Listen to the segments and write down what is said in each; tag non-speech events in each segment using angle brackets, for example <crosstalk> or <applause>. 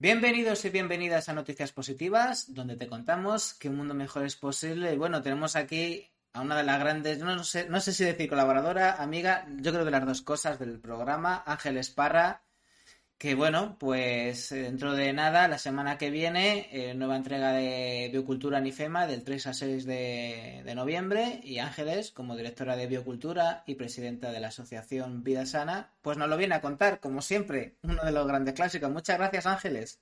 Bienvenidos y bienvenidas a Noticias Positivas, donde te contamos que un mundo mejor es posible. Y bueno, tenemos aquí a una de las grandes, no sé, no sé si decir colaboradora, amiga, yo creo que las dos cosas del programa, Ángeles Parra, que bueno, pues eh, dentro de nada, la semana que viene, eh, nueva entrega de Biocultura Nifema del 3 a 6 de, de, noviembre y Ángeles, como directora de Biocultura y presidenta de la Asociación Vida Sana, pues nos lo viene a contar, como siempre, uno de los grandes clásicos. Muchas gracias, Ángeles.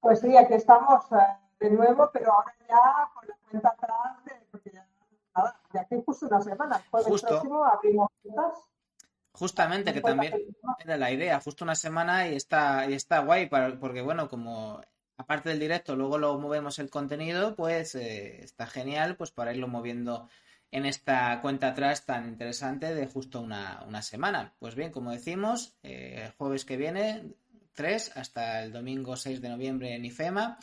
Pues sí, aquí estamos eh, de nuevo, pero ahora ya con la cuenta atrás, de, porque ya, nada, que justo una semana, el Justo. próximo abrimos cuentas. Justamente, que también era la idea, justo una semana y está, y está guay, para, porque bueno, como aparte del directo, luego lo movemos el contenido, pues eh, está genial, pues para irlo moviendo en esta cuenta atrás tan interesante de justo una, una semana. Pues bien, como decimos, eh, el jueves que viene, 3 hasta el domingo 6 de noviembre en IFEMA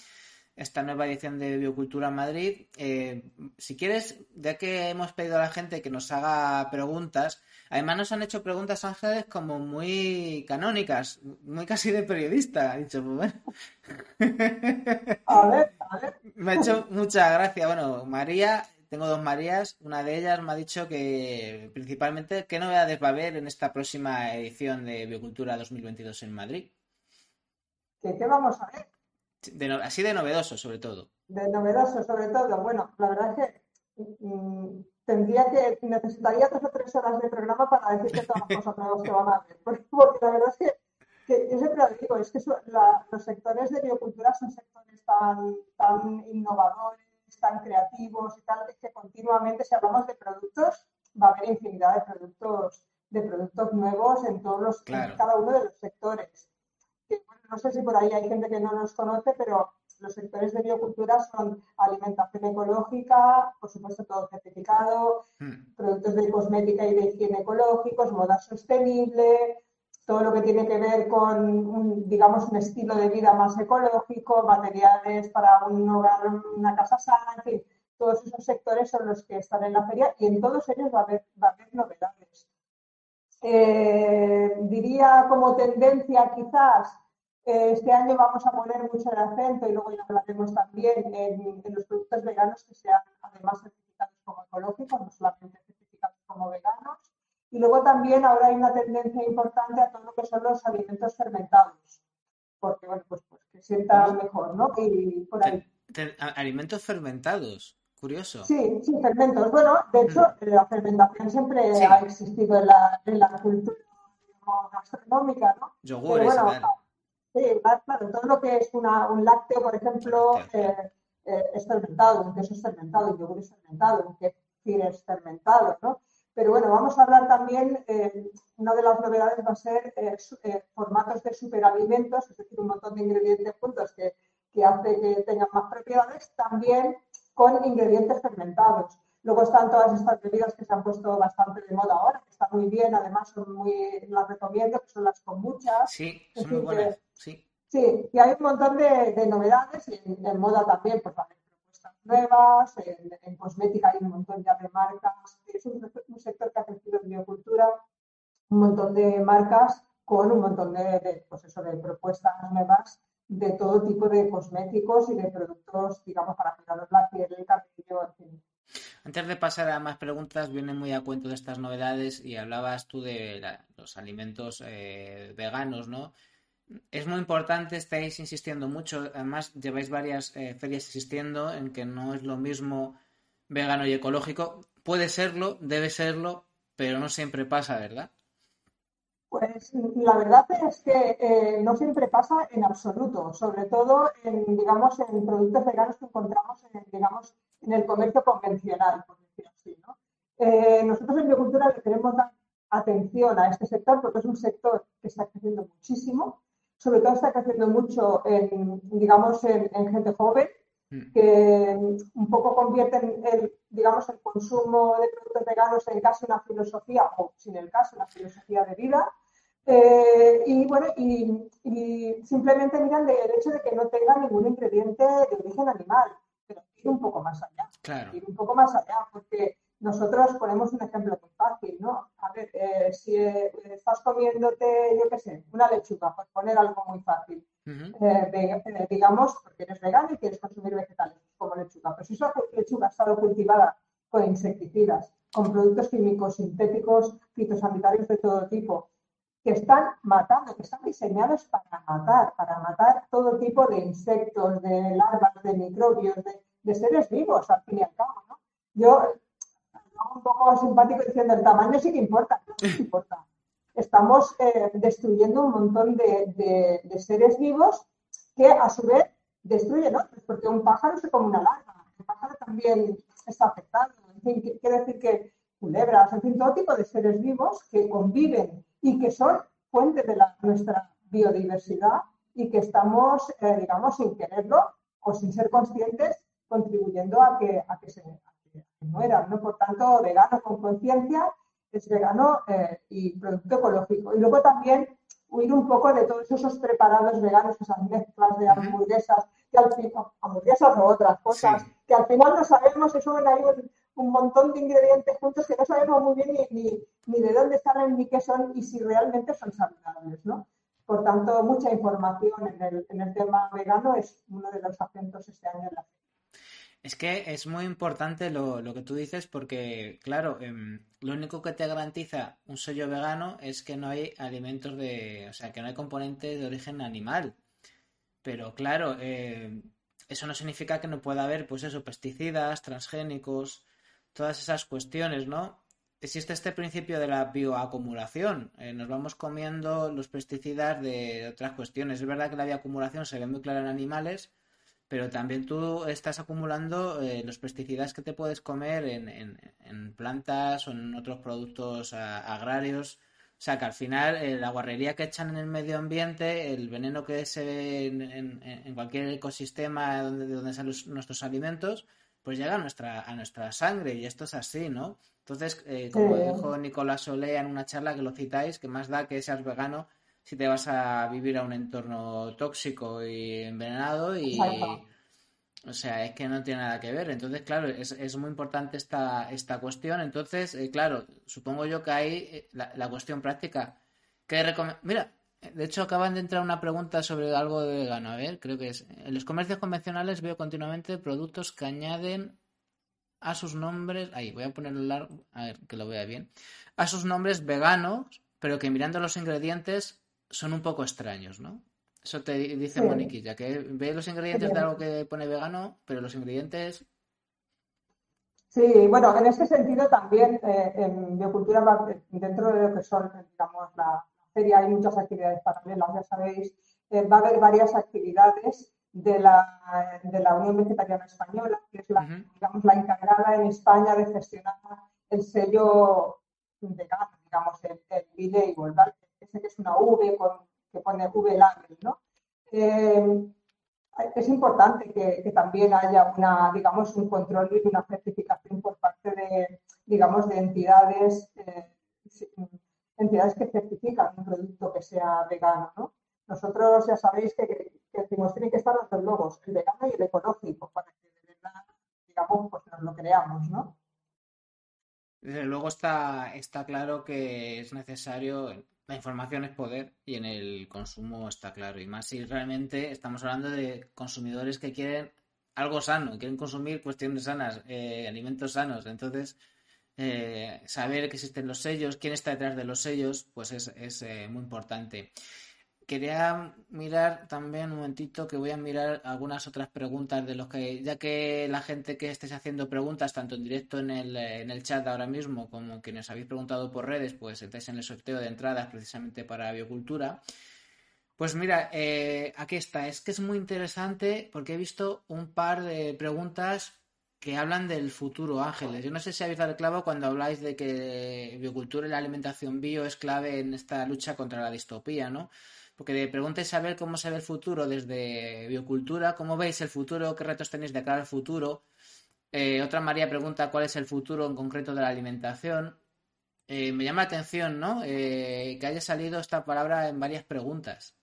esta nueva edición de Biocultura Madrid. Eh, si quieres, ya que hemos pedido a la gente que nos haga preguntas, además nos han hecho preguntas, Ángeles, como muy canónicas, muy casi de periodista. Ha dicho, pues bueno. A ver, a ver. <laughs> Me ha hecho mucha gracia. Bueno, María, tengo dos Marías, una de ellas me ha dicho que principalmente, ¿qué novedades va a haber en esta próxima edición de Biocultura 2022 en Madrid? ¿Qué, qué vamos a ver? De no, así de novedoso, sobre todo. De novedoso, sobre todo. Bueno, la verdad es que mmm, tendría que, necesitaría tres o tres horas de programa para decirte todas las <laughs> cosas nuevas que van a haber. Porque, porque la verdad es que, que, yo siempre lo digo, es que la, los sectores de biocultura son sectores tan, tan innovadores, tan creativos y tal, que continuamente, si hablamos de productos, va a haber infinidad de productos, de productos nuevos en todos los, Claro. en cada uno de los sectores. No sé si por ahí hay gente que no nos conoce, pero los sectores de biocultura son alimentación ecológica, por supuesto todo certificado, Hmm. productos de cosmética y de higiene ecológicos, moda sostenible, todo lo que tiene que ver con, un, digamos, un estilo de vida más ecológico, materiales para un hogar, una casa sana, en fin, todos esos sectores son los que están en la feria y en todos ellos va a haber, va a haber novedades. Eh, diría como tendencia quizás, este año vamos a poner mucho el acento y luego ya hablaremos también en, en los productos veganos que sean además certificados como ecológicos, no solamente certificados como veganos. Y luego también ahora hay una tendencia importante a todo lo que son los alimentos fermentados, porque bueno, pues, pues que sientan mejor, ¿no? Y por ahí. Alimentos fermentados. Curioso. Sí, sí, fermentos. Bueno, de hecho, la fermentación siempre Sí. ha existido en la, en la cultura gastronómica, ¿no? Pero Yogures, bueno, sí, claro, todo lo que es una, un lácteo, por ejemplo, eh, eh, es fermentado, un queso es fermentado, un yogur es fermentado, un kefir es fermentado, ¿no? Pero bueno, vamos a hablar también, eh, una de las novedades va a ser su- eh, formatos de superalimentos, es decir, un montón de ingredientes juntos que, que hace que tengan más propiedades, también con ingredientes fermentados. Luego están todas estas bebidas que se han puesto bastante de moda ahora, que están muy bien, además son muy, las recomiendo, que son las kombuchas. Sí, Es son muy buenas. que- Sí. Sí, y hay un montón de, de novedades y en, en moda también, pues va a haber propuestas nuevas, en, en cosmética hay un montón ya de marcas, es un, un sector que ha crecido en biocultura, un montón de marcas con un montón de, de, pues eso, de propuestas nuevas de todo tipo de cosméticos y de productos, digamos, para cuidar la piel, el cabello, en fin. Antes de pasar a más preguntas, viene muy a cuento de estas novedades y hablabas tú de los alimentos eh, veganos, ¿no? Es muy importante, estáis insistiendo mucho, además lleváis varias eh, ferias insistiendo en que no es lo mismo vegano y ecológico. Puede serlo, debe serlo, pero no siempre pasa, ¿verdad? Pues la verdad es que eh, no siempre pasa en absoluto, sobre todo en, digamos, en productos veganos que encontramos en, digamos, en el comercio convencional, por decirlo así. ¿no? Eh, nosotros en Biocultura le queremos dar atención a este sector porque es un sector que está creciendo muchísimo, sobre todo está creciendo mucho en, digamos, en, gente joven, mm. que un poco convierten el, digamos, el consumo de productos veganos en casi una filosofía, o sin el caso, una filosofía de vida. Eh, y bueno, y, simplemente miran el hecho de que no tenga ningún ingrediente de origen animal, pero ir un poco más allá. Ir un poco más allá, porque nosotros ponemos un ejemplo muy fácil, ¿no? A ver, eh, si eh, estás comiéndote, yo qué sé, una lechuga, por poner algo muy fácil, digamos, porque eres vegano y quieres consumir vegetales, como lechuga, pero si esa lechuga ha estado cultivada con insecticidas, con productos químicos sintéticos, fitosanitarios de todo tipo, que están matando, que están diseñados para matar, para matar todo tipo de insectos, de larvas, de microbios, de, seres vivos, al fin y al cabo. ¿no? Yo, un poco simpático diciendo, el tamaño sí que importa, no importa. Estamos eh, destruyendo un montón de, seres vivos que a su vez destruyen otros, porque un pájaro se come una larva, el pájaro también está afectado. En fin, quiere decir que culebras, en fin, todo tipo de seres vivos que conviven y que son fuente de la, nuestra biodiversidad y que estamos, eh, digamos, sin quererlo o sin ser conscientes, contribuyendo a que, a que se mueran. ¿no? Por tanto, vegano con conciencia es vegano eh, y producto ecológico. Y luego también huir un poco de todos esos preparados veganos, esas mezclas de hamburguesas, que al final, hamburguesas o otras cosas, que al final no sabemos, eso ven ahí un montón de ingredientes juntos que no sabemos muy bien ni, ni, de dónde están ni qué son y si realmente son saludables, ¿no? Por tanto, mucha información en el, en el tema vegano es uno de los acentos este año en la. Es que es muy importante lo, lo que tú dices porque, claro, em, lo único que te garantiza un sello vegano es que no hay alimentos de, o sea, que no hay componentes de origen animal. Pero claro, eh, eso no significa que no pueda haber, pues eso, pesticidas, transgénicos, todas esas cuestiones, ¿no? Existe este principio de la bioacumulación. Eh, nos vamos comiendo los pesticidas de otras cuestiones. Es verdad que la bioacumulación se ve muy clara en animales, pero también tú estás acumulando eh, los pesticidas que te puedes comer en, en, plantas o en otros productos agrarios. O sea que al final eh, la guarrería que echan en el medio ambiente, el veneno que se ve en, cualquier ecosistema donde, donde salen nuestros alimentos, pues llega a nuestra, a nuestra sangre y esto es así, ¿no? Entonces, eh, como dijo Nicolás Solea en una charla que lo citáis, que más da que seas vegano si te vas a vivir a un entorno tóxico y envenenado y... O sea, es que no tiene nada que ver. Entonces, claro, es, es muy importante esta, esta cuestión. Entonces, eh, claro, supongo yo que hay eh, la, la cuestión práctica. que Mira, de hecho, acaban de entrar una pregunta sobre algo de vegano. A ver, creo que es. En los comercios convencionales veo continuamente productos que añaden a sus nombres. Ahí, voy a ponerlo largo. A ver, que lo vea bien. A sus nombres veganos, pero que mirando los ingredientes son un poco extraños, ¿no? Eso te dice Moniquilla, que ve los ingredientes de algo que pone vegano, pero los ingredientes. Sí, bueno, en este sentido también eh, en biocultura, dentro de lo que son, digamos, la, feria hay muchas actividades paralelas, ya sabéis, eh, va a haber varias actividades de la, de la Unión Vegetariana Española, que es la, digamos, la encargada en España de gestionar el sello vegano, digamos, el, el label, ¿vale? Ese que es una V con, que pone V label, ¿no? Eh, es importante que, que, también haya una, digamos, un control y una certificación por parte de, digamos, de entidades eh, entidades que certifican un producto que sea vegano, ¿no? Nosotros ya sabéis que, que decimos tienen que estar los dos logos, el vegano y el ecológico, para que de verdad, digamos, pues nos lo creamos, ¿no? Desde luego está, está claro que es necesario, la información es poder y en el consumo está claro. Y más si realmente estamos hablando de consumidores que quieren algo sano, quieren consumir cuestiones sanas, eh, alimentos sanos. Entonces, eh, saber que existen los sellos, quién está detrás de los sellos, pues es, es eh, muy importante. Quería mirar también un momentito que voy a mirar algunas otras preguntas de los que, ya que la gente que estéis haciendo preguntas, tanto en directo en el, en el chat ahora mismo, como quienes habéis preguntado por redes, pues estáis en el sorteo de entradas precisamente para biocultura. Pues mira, eh, aquí está. Es que es muy interesante porque he visto un par de preguntas que hablan del futuro, Ángeles. Yo no sé si habéis dado el clavo cuando habláis de que biocultura y la alimentación bio es clave en esta lucha contra la distopía, ¿no? porque de preguntes saber cómo se ve el futuro desde biocultura, cómo veis el futuro, qué retos tenéis de cara al futuro. Eh, otra María pregunta cuál es el futuro en concreto de la alimentación. Eh, me llama la atención, ¿no? Eh, que haya salido esta palabra en varias preguntas.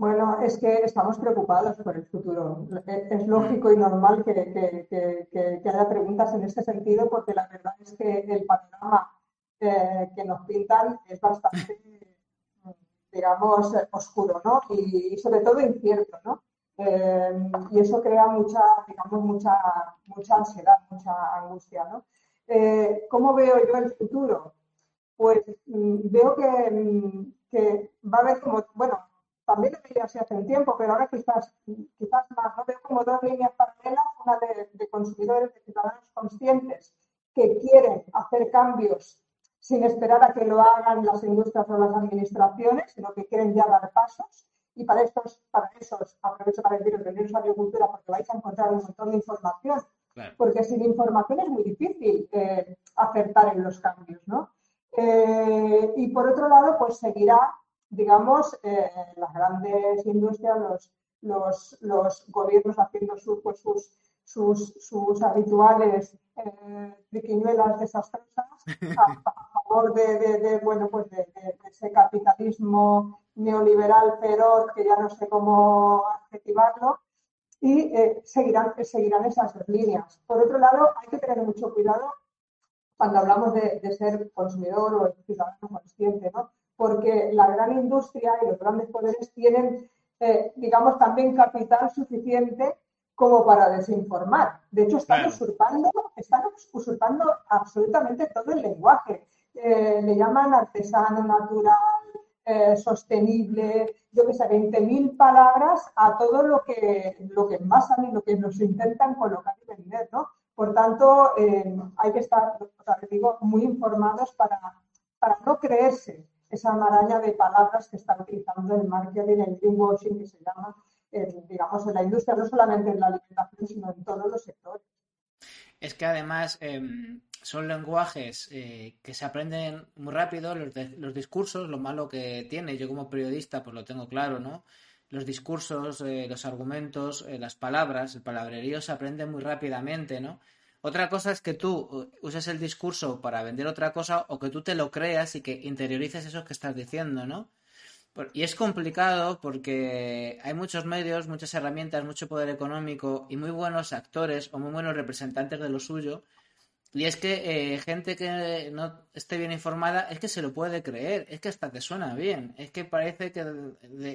Bueno, es que estamos preocupados por el futuro. Es lógico y normal que, que haya preguntas en este sentido, porque la verdad es que el panorama que nos pintan es bastante digamos, oscuro, ¿no? Y, sobre todo incierto, ¿no? Eh, y eso crea mucha, digamos, mucha, mucha ansiedad, mucha angustia, ¿no? Eh, ¿Cómo veo yo el futuro? Pues mm, veo mm, que, va a haber como, bueno, también lo veía hace un tiempo, pero ahora quizás, quizás más, ¿no? Veo como dos líneas paralelas, una de, de consumidores, de ciudadanos conscientes que quieren hacer cambios sin esperar a que lo hagan las industrias o las administraciones, sino que quieren ya dar pasos. Y para estos, para esos, aprovecho para deciros, veniros a agricultura porque vais a encontrar un montón de información. Porque sin información es muy difícil eh, acertar en los cambios, ¿no? Eh, y por otro lado, pues seguirá, digamos, eh, las grandes industrias, los, los, los gobiernos haciendo pues, sus, sus, sus habituales eh, desastrosas a, favor de, bueno, pues de, ese capitalismo neoliberal feroz que ya no sé cómo adjetivarlo y eh, seguirán, seguirán esas líneas. Por otro lado, hay que tener mucho cuidado cuando hablamos de, ser consumidor o ciudadano consciente, ¿no? Porque la gran industria y los grandes poderes tienen, eh, digamos, también capital suficiente como para desinformar. De hecho, están usurpando, están usurpando absolutamente todo el lenguaje. Eh, le llaman artesano, natural, eh, sostenible, yo que sé, 20.000 palabras a todo lo que, lo que envasan y lo que nos intentan colocar y vender, ¿no? Por tanto, eh, hay que estar, digo, muy informados para, para no creerse esa maraña de palabras que está utilizando el marketing, el greenwashing que se llama, digamos, en la industria, no solamente en la alimentación, sino en todos los sectores. Es que además em, son lenguajes eh, que se aprenden muy rápido, los, los, discursos, lo malo que tiene, yo como periodista pues lo tengo claro, ¿no? Los discursos, eh, los argumentos, eh, las palabras, el palabrerío se aprende muy rápidamente, ¿no? Otra cosa es que tú uses el discurso para vender otra cosa o que tú te lo creas y que interiorices eso que estás diciendo, ¿no? Y es complicado porque hay muchos medios, muchas herramientas, mucho poder económico y muy buenos actores o muy buenos representantes de lo suyo. Y es que eh, gente que no esté bien informada es que se lo puede creer, es que hasta te suena bien, es que parece que,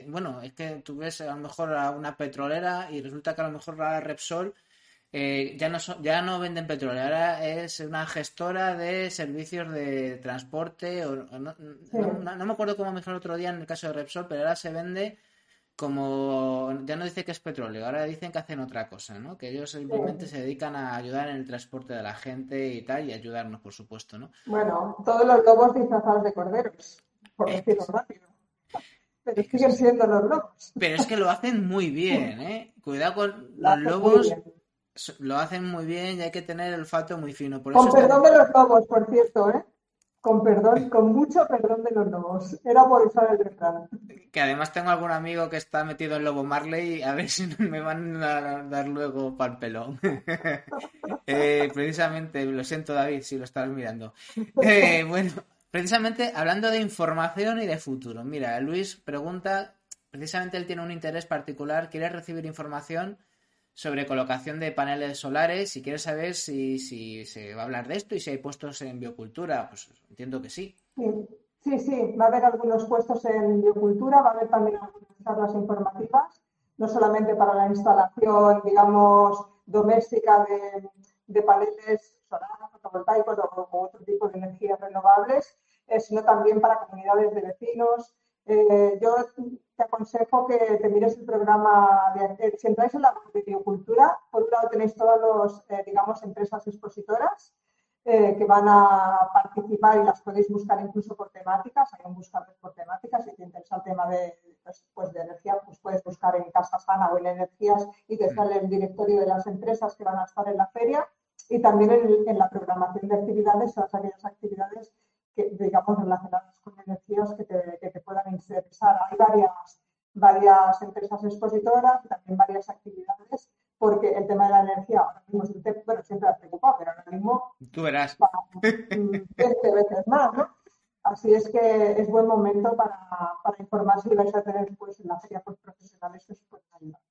bueno, es que tú ves a lo mejor a una petrolera y resulta que a lo mejor la Repsol eh, ya, no ya no venden petróleo, ahora es una gestora de servicios de transporte. O, no, me acuerdo cómo me dijo el otro día en el caso de Repsol, pero ahora se vende como. Ya no dice que es petróleo, ahora dicen que hacen otra cosa, ¿no? Que ellos simplemente se dedican a ayudar en el transporte de la gente y tal, y ayudarnos, por supuesto, ¿no? Bueno, todos los lobos disfrazados de corderos, por decirlo rápido. Pero siguen siendo los lobos. Pero es que lo hacen muy bien, ¿eh? Cuidado con los lobos lo hacen muy bien y hay que tener el olfato muy fino. con perdón de los lobos, por cierto, ¿eh? Con perdón, con mucho perdón de los lobos. Era por usar el refrán. Que además tengo algún amigo que está metido en Lobo Marley, a ver si me van a dar luego pal pelón. <laughs> Eh, precisamente, lo siento David, si lo estás mirando. Eh, bueno, precisamente hablando de información y de futuro. Mira, Luis pregunta, precisamente él tiene un interés particular, quiere recibir información sobre colocación de paneles solares. Si quieres saber si, si se va a hablar de esto y si hay puestos en biocultura, pues entiendo que sí. Sí, sí, va a haber algunos puestos en biocultura, va a haber también algunas charlas informativas, no solamente para la instalación, digamos, doméstica de, paneles solares, fotovoltaicos o, otro tipo de energías renovables, eh, sino también para comunidades de vecinos. Eh, yo te aconsejo que te mires el programa, de, si entráis en la de biocultura, por un lado tenéis todas las, eh, digamos, empresas expositoras eh, que van a participar y las podéis buscar incluso por temáticas, hay un buscador por temáticas, si te interesa el tema de, pues, pues, de energía, pues puedes buscar en Casa Sana o en Energías y te sale el directorio de las empresas que van a estar en la feria. Y también en, la programación de actividades, todas aquellas actividades que, digamos, relacionadas con energías que te, que te puedan interesar. Hay varias, varias empresas expositoras y también varias actividades porque el tema de la energía ahora mismo es un tema, bueno, siempre ha preocupado, pero ahora mismo... Tú verás. 20 veces más, ¿no? Así es que es buen momento para, para informarse y vais a tener pues, en la feria pues, profesionales que os pueden ayudar.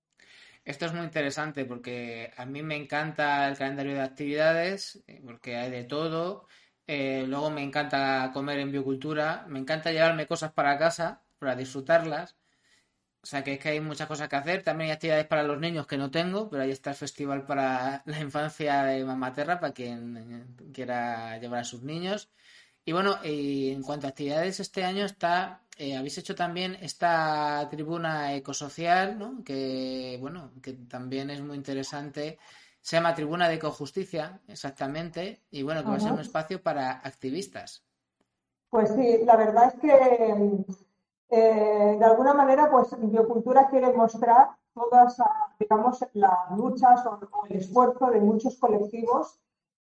Esto es muy interesante porque a mí me encanta el calendario de actividades, porque hay de todo. Eh, luego me encanta comer en biocultura, me encanta llevarme cosas para casa para disfrutarlas. O sea que es que hay muchas cosas que hacer. También hay actividades para los niños que no tengo, pero ahí está el festival para <laughs> la infancia de Mamaterra, para quien quiera llevar a sus niños. Y bueno, en cuanto a actividades, este año está, eh, habéis hecho también esta tribuna ecosocial, ¿no? Que bueno, que también es muy interesante. Se llama Tribuna de Ecojusticia, exactamente, y bueno, que va a ser un espacio para activistas. Pues sí, la verdad es que eh, de alguna manera, pues Biocultura quiere mostrar todas, digamos, las luchas o, el esfuerzo de muchos colectivos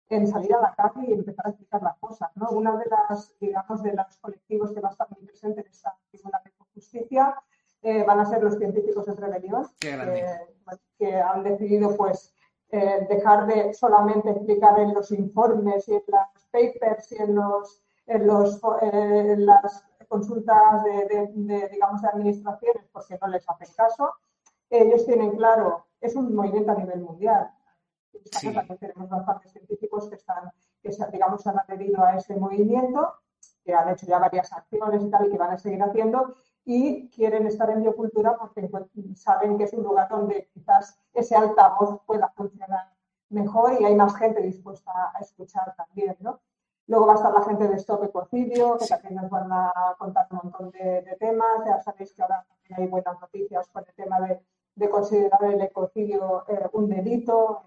en salir a la calle y empezar a explicar las cosas. ¿no? Una de las, digamos, de los colectivos que va a estar muy presente en esta tribuna de justicia eh, van a ser los científicos de rebelión, que han decidido, pues, eh, dejar de solamente explicar en los informes y en las papers y en los, en los en las consultas de, digamos, de administraciones porque no les hacen caso. Ellos tienen claro, es un movimiento a nivel mundial. También tenemos bastantes científicos que están, que digamos, han adherido a ese movimiento, que han hecho ya varias acciones y tal, y que van a seguir haciendo, y quieren estar en biocultura porque saben que es un lugar donde quizás ese altavoz pueda funcionar mejor y hay más gente dispuesta a escuchar también, ¿no? Luego va a estar la gente de Stop Ecocidio, que también nos van a contar un montón de, temas. Ya sabéis que ahora también hay buenas noticias con el tema de, considerar el ecocidio eh, un delito.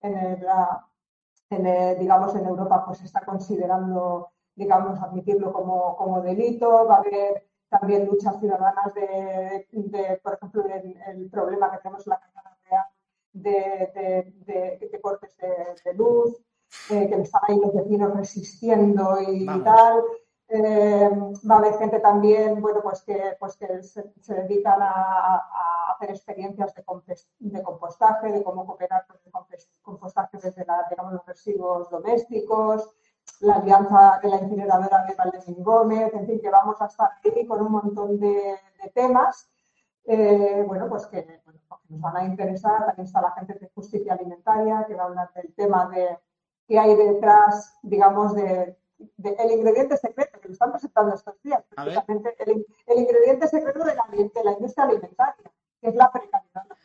En, el, digamos, en Europa pues se está considerando, digamos, admitirlo como, delito. Va a haber también luchas ciudadanas de, por ejemplo, el, problema que tenemos en la Cámara Real de, cortes de luz. Eh, que están ahí los vecinos resistiendo y, tal. Eh, va a haber gente también, bueno, pues que, pues que se, dedican a, hacer experiencias de, compostaje, de cómo cooperar con el compostaje desde digamos, los residuos domésticos, la alianza de la incineradora de Valdemín Gómez, en fin, que vamos a estar ahí con un montón de, temas, eh, bueno, pues que, bueno, nos van a interesar. También está la gente de justicia alimentaria, que va a hablar del tema de que hay detrás, digamos, de, el ingrediente secreto, que lo están presentando estos días, precisamente el, el, ingrediente secreto de la, de la, industria alimentaria, que es la precariedad laboral.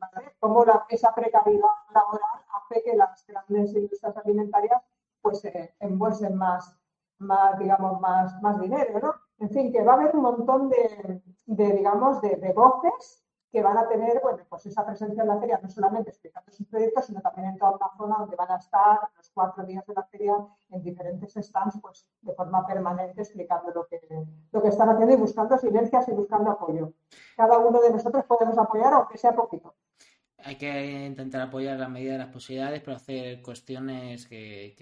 ¿vale? Cómo esa precariedad laboral hace que las grandes industrias alimentarias pues eh, embolsen más, más, digamos, más, más dinero, ¿no? En fin, que va a haber un montón de, de digamos, de, de voces que van a tener bueno, pues esa presencia en la feria, no solamente explicando sus proyectos, sino también en toda la zona donde van a estar los cuatro días de la feria en diferentes stands, pues de forma permanente explicando lo que, lo que están haciendo y buscando silencias y buscando apoyo. Cada uno de nosotros podemos apoyar, aunque sea poquito. Hay que intentar apoyar la medida de las posibilidades, pero hacer cuestiones que,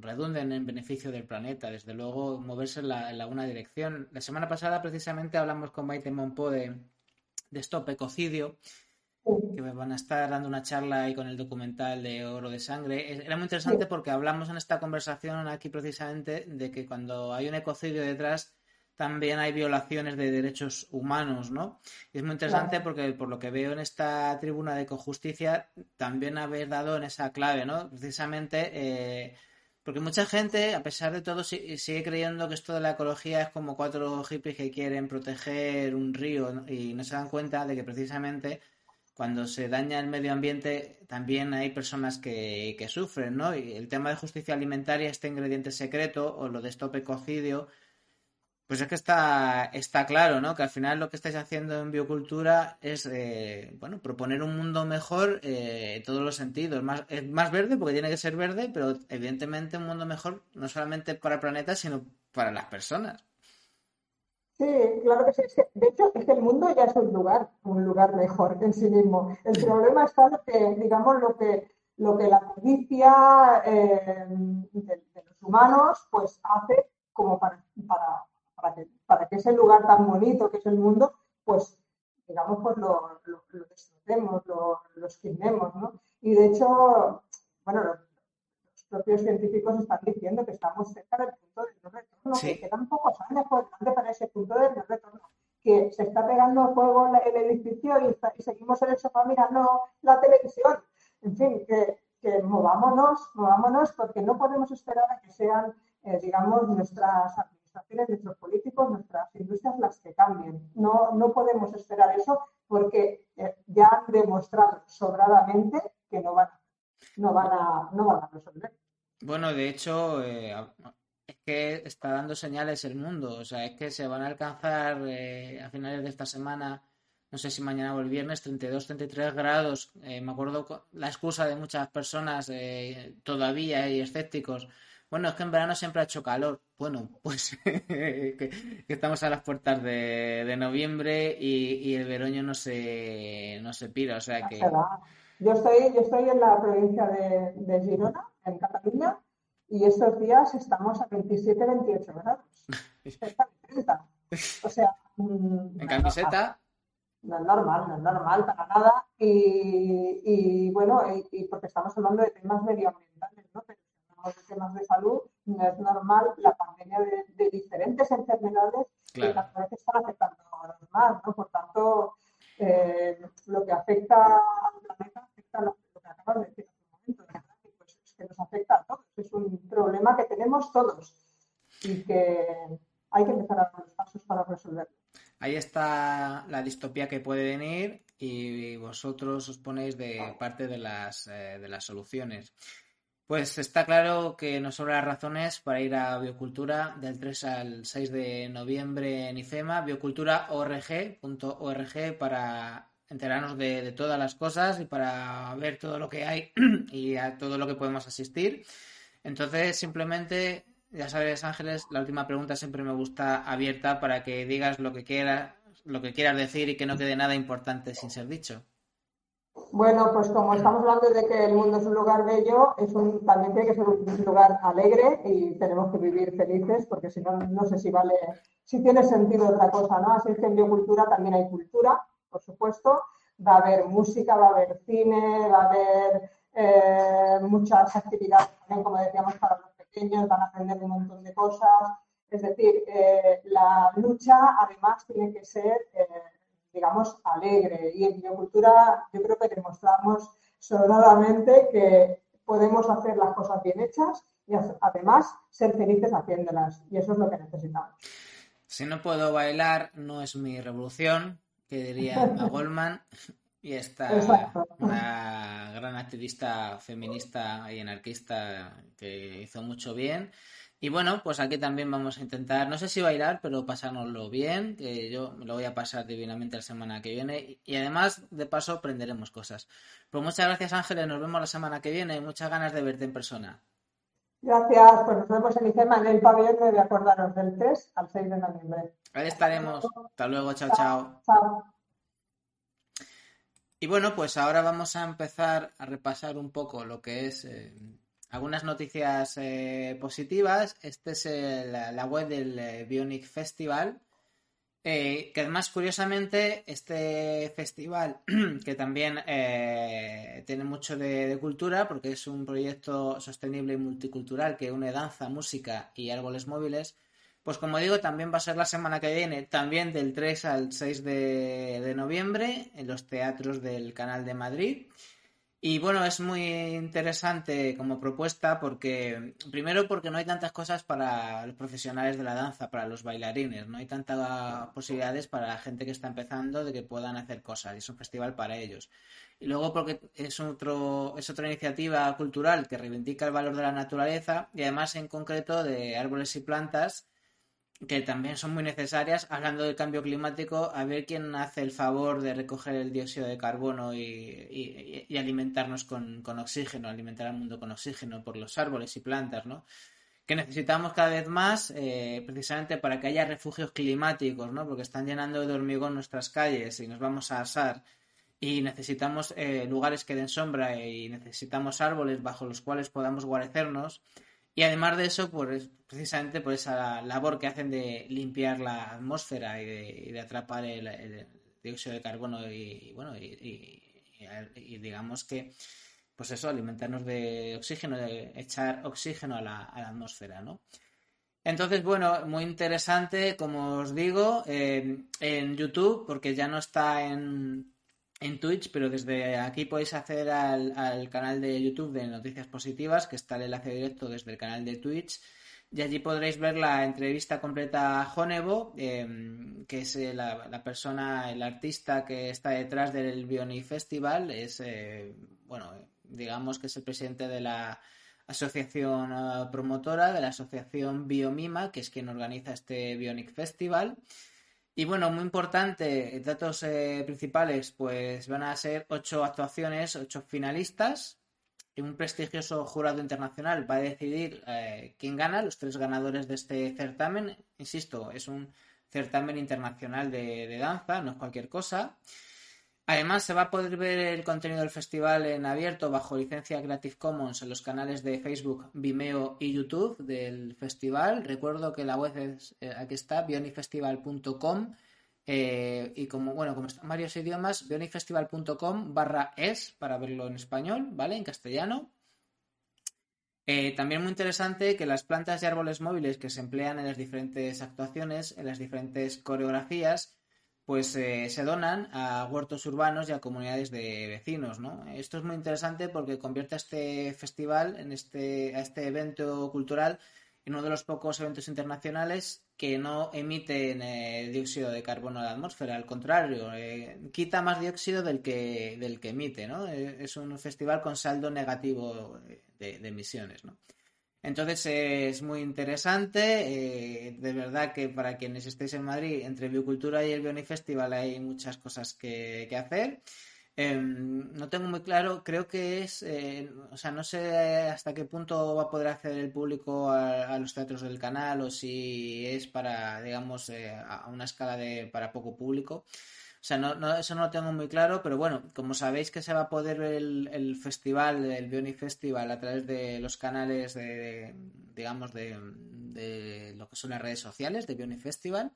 redunden en beneficio del planeta. Desde luego, moverse en la, en la, una dirección. La semana pasada, precisamente, hablamos con Maite Monpo de de Stop Ecocidio, que me van a estar dando una charla ahí con el documental de Oro de Sangre. Era muy interesante porque hablamos en esta conversación aquí precisamente de que cuando hay un ecocidio detrás también hay violaciones de derechos humanos, ¿no? Y es muy interesante porque por lo que veo en esta tribuna de ecojusticia también habéis dado en esa clave, ¿no? Precisamente eh, Porque mucha gente, a pesar de todo, sigue creyendo que esto de la ecología es como cuatro hippies que quieren proteger un río y no se dan cuenta de que precisamente cuando se daña el medio ambiente también hay personas que, que sufren, ¿no? Y el tema de justicia alimentaria, este ingrediente secreto o lo de stop ecocidio, pues es que está, está claro, ¿no? Que al final lo que estáis haciendo en biocultura es, eh, bueno, proponer un mundo mejor eh, en todos los sentidos. Más, más verde porque tiene que ser verde, pero evidentemente un mundo mejor no solamente para el planeta, sino para las personas. Sí, claro que sí. de hecho, es que el mundo ya es un lugar, un lugar mejor en sí mismo. El problema está en que, digamos, lo que, lo que la codicia eh, de, los humanos, pues hace como para para que, para que ese lugar tan bonito que es el mundo, pues, digamos, pues lo, lo, lo destrocemos, lo, lo esquinemos, ¿no? Y de hecho, bueno, los, propios científicos están diciendo que estamos cerca del punto de no retorno, que quedan pocos años por delante para ese punto de no retorno, que se está pegando fuego el edificio y, y seguimos en el sofá mirando la televisión. En fin, que, que movámonos, movámonos, porque no podemos esperar a que sean, eh, digamos, nuestras nuestros políticos, nuestras industrias las que cambien. No, no podemos esperar eso porque eh, ya han demostrado sobradamente que no van, no van, a, no van a resolver. Bueno, de hecho, eh, es que está dando señales el mundo. O sea, es que se van a alcanzar eh, a finales de esta semana, no sé si mañana o el viernes, 32, 33 grados. me acuerdo la excusa de muchas personas todavía y escépticos bueno, es que en verano siempre ha hecho calor. Bueno, <laughs> pues que, estamos a las puertas de, noviembre y, el veroño no se, no se pira, o sea que... Yo estoy, yo estoy en la provincia de, Girona, en Cataluña, y estos días estamos a 27, 28 grados. 30. O sea... Mm, ¿En camiseta? No es normal, no es normal para nada. Y, y bueno, y, porque estamos hablando de temas medioambientales, ¿no? de temas de salud, no es normal la pandemia de, diferentes enfermedades que cada vez están afectando a los demás, ¿no? Por tanto, eh, lo que afecta al planeta afecta a lo, que acabas de decir hace un momento, pues es que nos afecta a todos. Es un problema que tenemos todos y que hay que empezar a dar los pasos para resolverlo. Ahí está la distopía que puede venir y vosotros os ponéis de parte de las, eh, de las soluciones. Pues está claro que nos sobran razones para ir a Biocultura del 3 al 6 de noviembre en IFEMA, biocultura.org para enterarnos de, todas las cosas y para ver todo lo que hay <clears throat> y a todo lo que podemos asistir. Entonces, simplemente, ya sabes, Ángeles, la última pregunta siempre me gusta abierta para que digas lo que quieras, lo que quieras decir y que no quede nada importante sin ser dicho. Bueno, pues como estamos hablando de que el mundo es un lugar bello, es un, también tiene que ser un lugar alegre y tenemos que vivir felices, porque si no, no sé si vale, si tiene sentido otra cosa, ¿no? Así es que en biocultura también hay cultura, por supuesto, va a haber música, va a haber cine, va a haber eh, muchas actividades también, como decíamos, para los pequeños, van a aprender un montón de cosas. Es decir, eh, la lucha además tiene que ser eh, digamos, alegre. Y en biocultura yo creo que demostramos sobradamente que podemos hacer las cosas bien hechas y además ser felices haciéndolas. Y eso es lo que necesitamos. Si no puedo bailar, no es mi revolución, que diría <laughs> Goldman. Y está una gran activista feminista y anarquista que hizo mucho bien. Y bueno, pues aquí también vamos a intentar, no sé si bailar, pero pasárnoslo bien, que yo me lo voy a pasar divinamente la semana que viene. Y además, de paso, aprenderemos cosas. Pues muchas gracias, Ángeles, nos vemos la semana que viene y muchas ganas de verte en persona. Gracias, pues nos vemos en ICEMA en el pabellón de acordaros del 3 al 6 de noviembre. Ahí estaremos. Hasta luego, chao, chao. Chao. Y bueno, pues ahora vamos a empezar a repasar un poco lo que es eh, algunas noticias eh, positivas. Este es la web del eh, Bionic Festival. Eh, que además, curiosamente, este festival, <clears throat> que también tiene mucho de, cultura, porque es un proyecto sostenible y multicultural que une danza, música y árboles móviles, pues como digo, también va a ser la semana que viene, también del 3 al 6 de, de noviembre, en los teatros del Canal de Madrid. Y bueno, es muy interesante como propuesta porque, primero porque no hay tantas cosas para los profesionales de la danza, para los bailarines, no hay tantas posibilidades para la gente que está empezando de que puedan hacer cosas, y es un festival para ellos. Y luego porque es, otro, es otra iniciativa cultural que reivindica el valor de la naturaleza y además en concreto de árboles y plantas que también son muy necesarias, hablando del cambio climático, a ver quién hace el favor de recoger el dióxido de carbono y, alimentarnos con, oxígeno, alimentar al mundo con oxígeno por los árboles y plantas, ¿no? Que necesitamos cada vez más eh, precisamente para que haya refugios climáticos, ¿no? Porque están llenando de hormigón nuestras calles y nos vamos a asar y necesitamos eh, lugares que den sombra y necesitamos árboles bajo los cuales podamos guarecernos y además de eso, pues precisamente por esa labor que hacen de limpiar la atmósfera y de, atrapar el, dióxido de carbono y, bueno, y, digamos que, pues eso, alimentarnos de oxígeno, de echar oxígeno a la, atmósfera, ¿no? Entonces, bueno, muy interesante, como os digo, eh, en YouTube, porque ya no está en, en Twitch, pero desde aquí podéis acceder al, canal de YouTube de Noticias Positivas, que está el enlace directo desde el canal de Twitch. Y allí podréis ver la entrevista completa a Jonevo, em, que es eh, la, persona, el artista que está detrás del Bionic Festival. Es, eh, bueno, digamos que es el presidente de la asociación eh, promotora, de la asociación Biomima, que es quien organiza este Bionic Festival. Y bueno, muy importante, datos eh, principales, pues van a ser ocho actuaciones, ocho finalistas. Y un prestigioso jurado internacional va a decidir eh, quién gana, los tres ganadores de este certamen. Insisto, es un certamen internacional de danza, no es cualquier cosa. Además, se va a poder ver el contenido del festival en abierto bajo licencia Creative Commons en los canales de Facebook, Vimeo y YouTube del festival. Recuerdo que la web es, eh, aquí está, bionifestival.com eh, y como, bueno, como están varios idiomas, bionifestival.com barra es para verlo en español, ¿vale? En castellano. Eh, también muy interesante que las plantas y árboles móviles que se emplean en las diferentes actuaciones, en las diferentes coreografías, pues eh, se donan a huertos urbanos y a comunidades de vecinos, ¿no? Esto es muy interesante porque convierte a este festival, en este, a este evento cultural, en uno de los pocos eventos internacionales que no emiten eh, dióxido de carbono a la atmósfera, al contrario, eh, quita más dióxido del que, del que emite, ¿no? es un festival con saldo negativo de, de emisiones, ¿no? Entonces es muy interesante, eh, de verdad que para quienes estéis en Madrid, entre Biocultura y el Bioni Festival hay muchas cosas que, hacer. Em, no tengo muy claro, creo que es, eh, o sea, no sé hasta qué punto va a poder acceder el público a, los teatros del canal o si es para, digamos, eh, a una escala de para poco público. Sea, no, eso no lo tengo muy claro, pero bueno, como sabéis que se va a poder ver el, festival, el Bioni Festival, a través de los canales de, digamos, de, lo que son las redes sociales de Bioni Festival,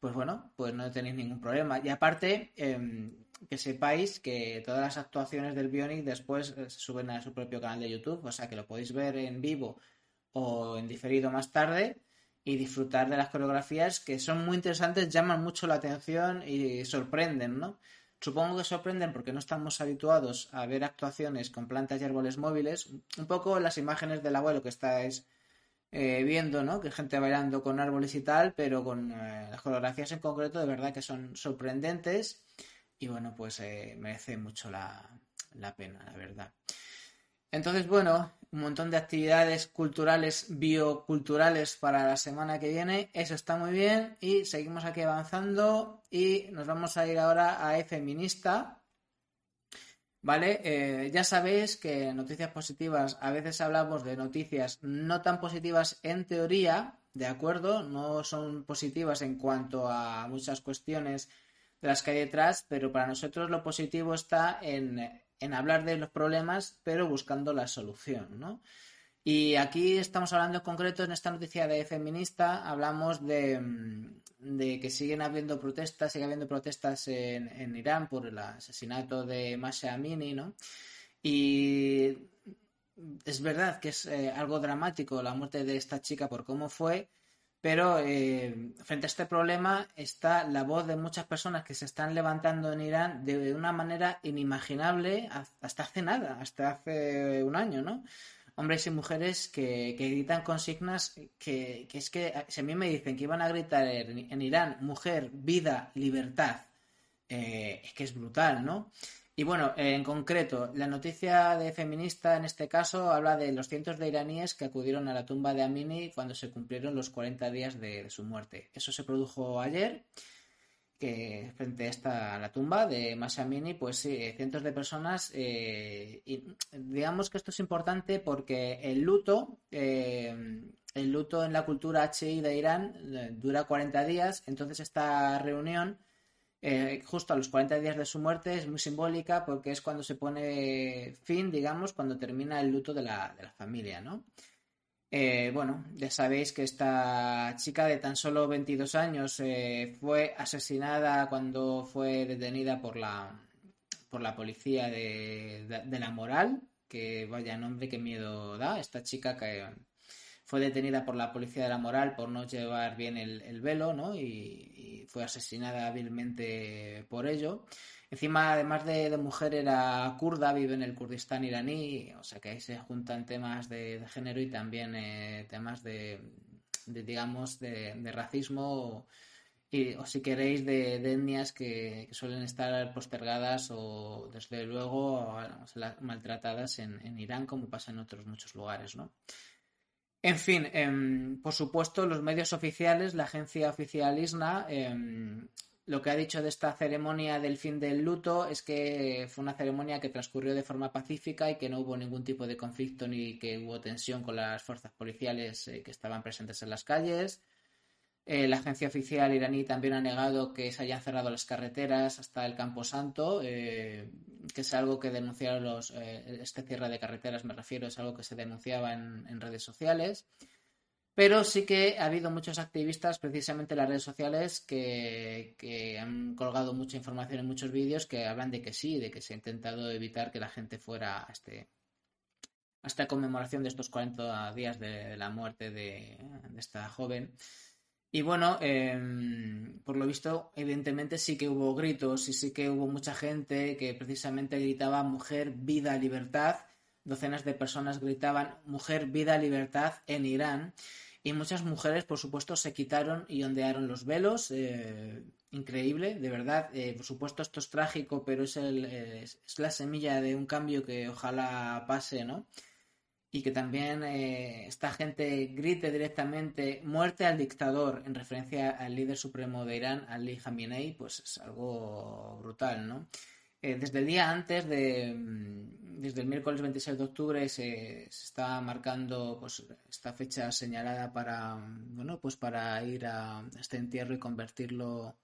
pues bueno, pues no tenéis ningún problema. Y aparte, em, que sepáis que todas las actuaciones del Bionic después eh, se suben a su propio canal de YouTube, o sea que lo podéis ver en vivo o en diferido más tarde y disfrutar de las coreografías que son muy interesantes, llaman mucho la atención y sorprenden, ¿no? Supongo que sorprenden porque no estamos habituados a ver actuaciones con plantas y árboles móviles. Un poco las imágenes del abuelo que estáis eh, viendo, ¿no? Que gente bailando con árboles y tal, pero con eh, las coreografías en concreto de verdad que son sorprendentes y bueno, pues eh, merece mucho la, la pena, la verdad. Entonces, bueno, un montón de actividades culturales, bioculturales para la semana que viene. Eso está muy bien. Y seguimos aquí avanzando. Y nos vamos a ir ahora a E-Feminista. ¿Vale? Eh, ya sabéis que noticias positivas, a veces hablamos de noticias no tan positivas en teoría, ¿de acuerdo? No son positivas en cuanto a muchas cuestiones de las que hay detrás, pero para nosotros lo positivo está en en hablar de los problemas, pero buscando la solución, ¿no? Y aquí estamos hablando en concreto en esta noticia de feminista, hablamos de, mm, que siguen habiendo protestas, sigue habiendo protestas en, Irán por el asesinato de Masha Amini, ¿no? Y es verdad que es eh, algo dramático la muerte de esta chica por cómo fue, Pero eh, frente a este problema está la voz de muchas personas que se están levantando en Irán de una manera inimaginable hasta hace nada, hasta hace un año, ¿no? Hombres y mujeres que, gritan consignas que, es que si a mí me dicen que iban a gritar en, Irán mujer, vida, libertad, eh, es que es brutal, ¿no? Y bueno, en concreto, la noticia de feminista en este caso habla de los cientos de iraníes que acudieron a la tumba de Amini cuando se cumplieron los 40 días de, su muerte. Eso se produjo ayer, que frente a esta la tumba de Masha Amini, pues sí, cientos de personas. Eh, y digamos que esto es importante porque el luto, eh, el luto en la cultura HI de Irán eh, dura 40 días, entonces esta reunión eh, justo a los 40 días de su muerte es muy simbólica porque es cuando se pone fin, digamos, cuando termina el luto de la, de la familia, ¿no? Eh, bueno, ya sabéis que esta chica de tan solo 22 años eh, fue asesinada cuando fue detenida por la, por la policía de, de la moral, que vaya nombre, qué miedo da. Esta chica que fue detenida por la policía de la moral por no llevar bien el, velo, ¿no? Y, fue asesinada hábilmente por ello. Encima, además de, mujer, era kurda, vive en el Kurdistán iraní, o sea que ahí se juntan temas de, género y también eh, temas de, digamos, de, racismo y, o si queréis de, etnias que, suelen estar postergadas o desde luego maltratadas en, en, Irán como pasa en otros muchos lugares, ¿no? En fin, em, por supuesto, los medios oficiales, la agencia oficial ISNA, em, lo que ha dicho de esta ceremonia del fin del luto es que fue una ceremonia que transcurrió de forma pacífica y que no hubo ningún tipo de conflicto ni que hubo tensión con las fuerzas policiales eh, que estaban presentes en las calles. Eh, la agencia oficial iraní también ha negado que se hayan cerrado las carreteras hasta el Campo Santo, eh, que es algo que denunciaron los. Eh, este cierre de carreteras, me refiero, es algo que se denunciaba en, redes sociales. Pero sí que ha habido muchos activistas, precisamente en las redes sociales, que, han colgado mucha información en muchos vídeos que hablan de que sí, de que se ha intentado evitar que la gente fuera a, este, esta conmemoración de estos 40 días de, la muerte de esta joven. Y bueno, em, por lo visto, evidentemente sí que hubo gritos y sí que hubo mucha gente que precisamente gritaba mujer, vida, libertad. Docenas de personas gritaban mujer, vida, libertad en Irán. Y muchas mujeres, por supuesto, se quitaron y ondearon los velos. Eh, increíble, de verdad. Eh, por supuesto, esto es trágico, pero es, el, es la semilla de un cambio que ojalá pase, ¿no? Y que también eh, esta gente grite directamente muerte al dictador en referencia al líder supremo de Irán, Ali Khamenei, pues es algo brutal, ¿no? Eh, desde el día antes de mm, desde el miércoles 26 de octubre se, está marcando pues esta fecha señalada para bueno pues para ir a este entierro y convertirlo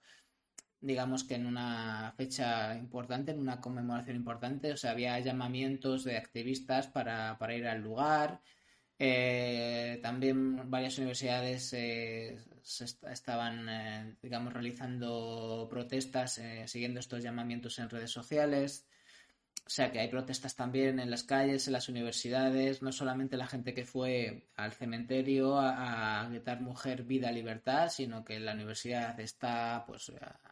digamos que en una fecha importante, en una conmemoración importante, o sea, había llamamientos de activistas para, ir al lugar. Eh, también varias universidades eh, estaban, eh, digamos, realizando protestas siguiendo estos llamamientos en redes sociales. O sea que hay protestas también en las calles, en las universidades, no solamente la gente que fue al cementerio a, gritar mujer, vida, libertad, sino que la universidad está pues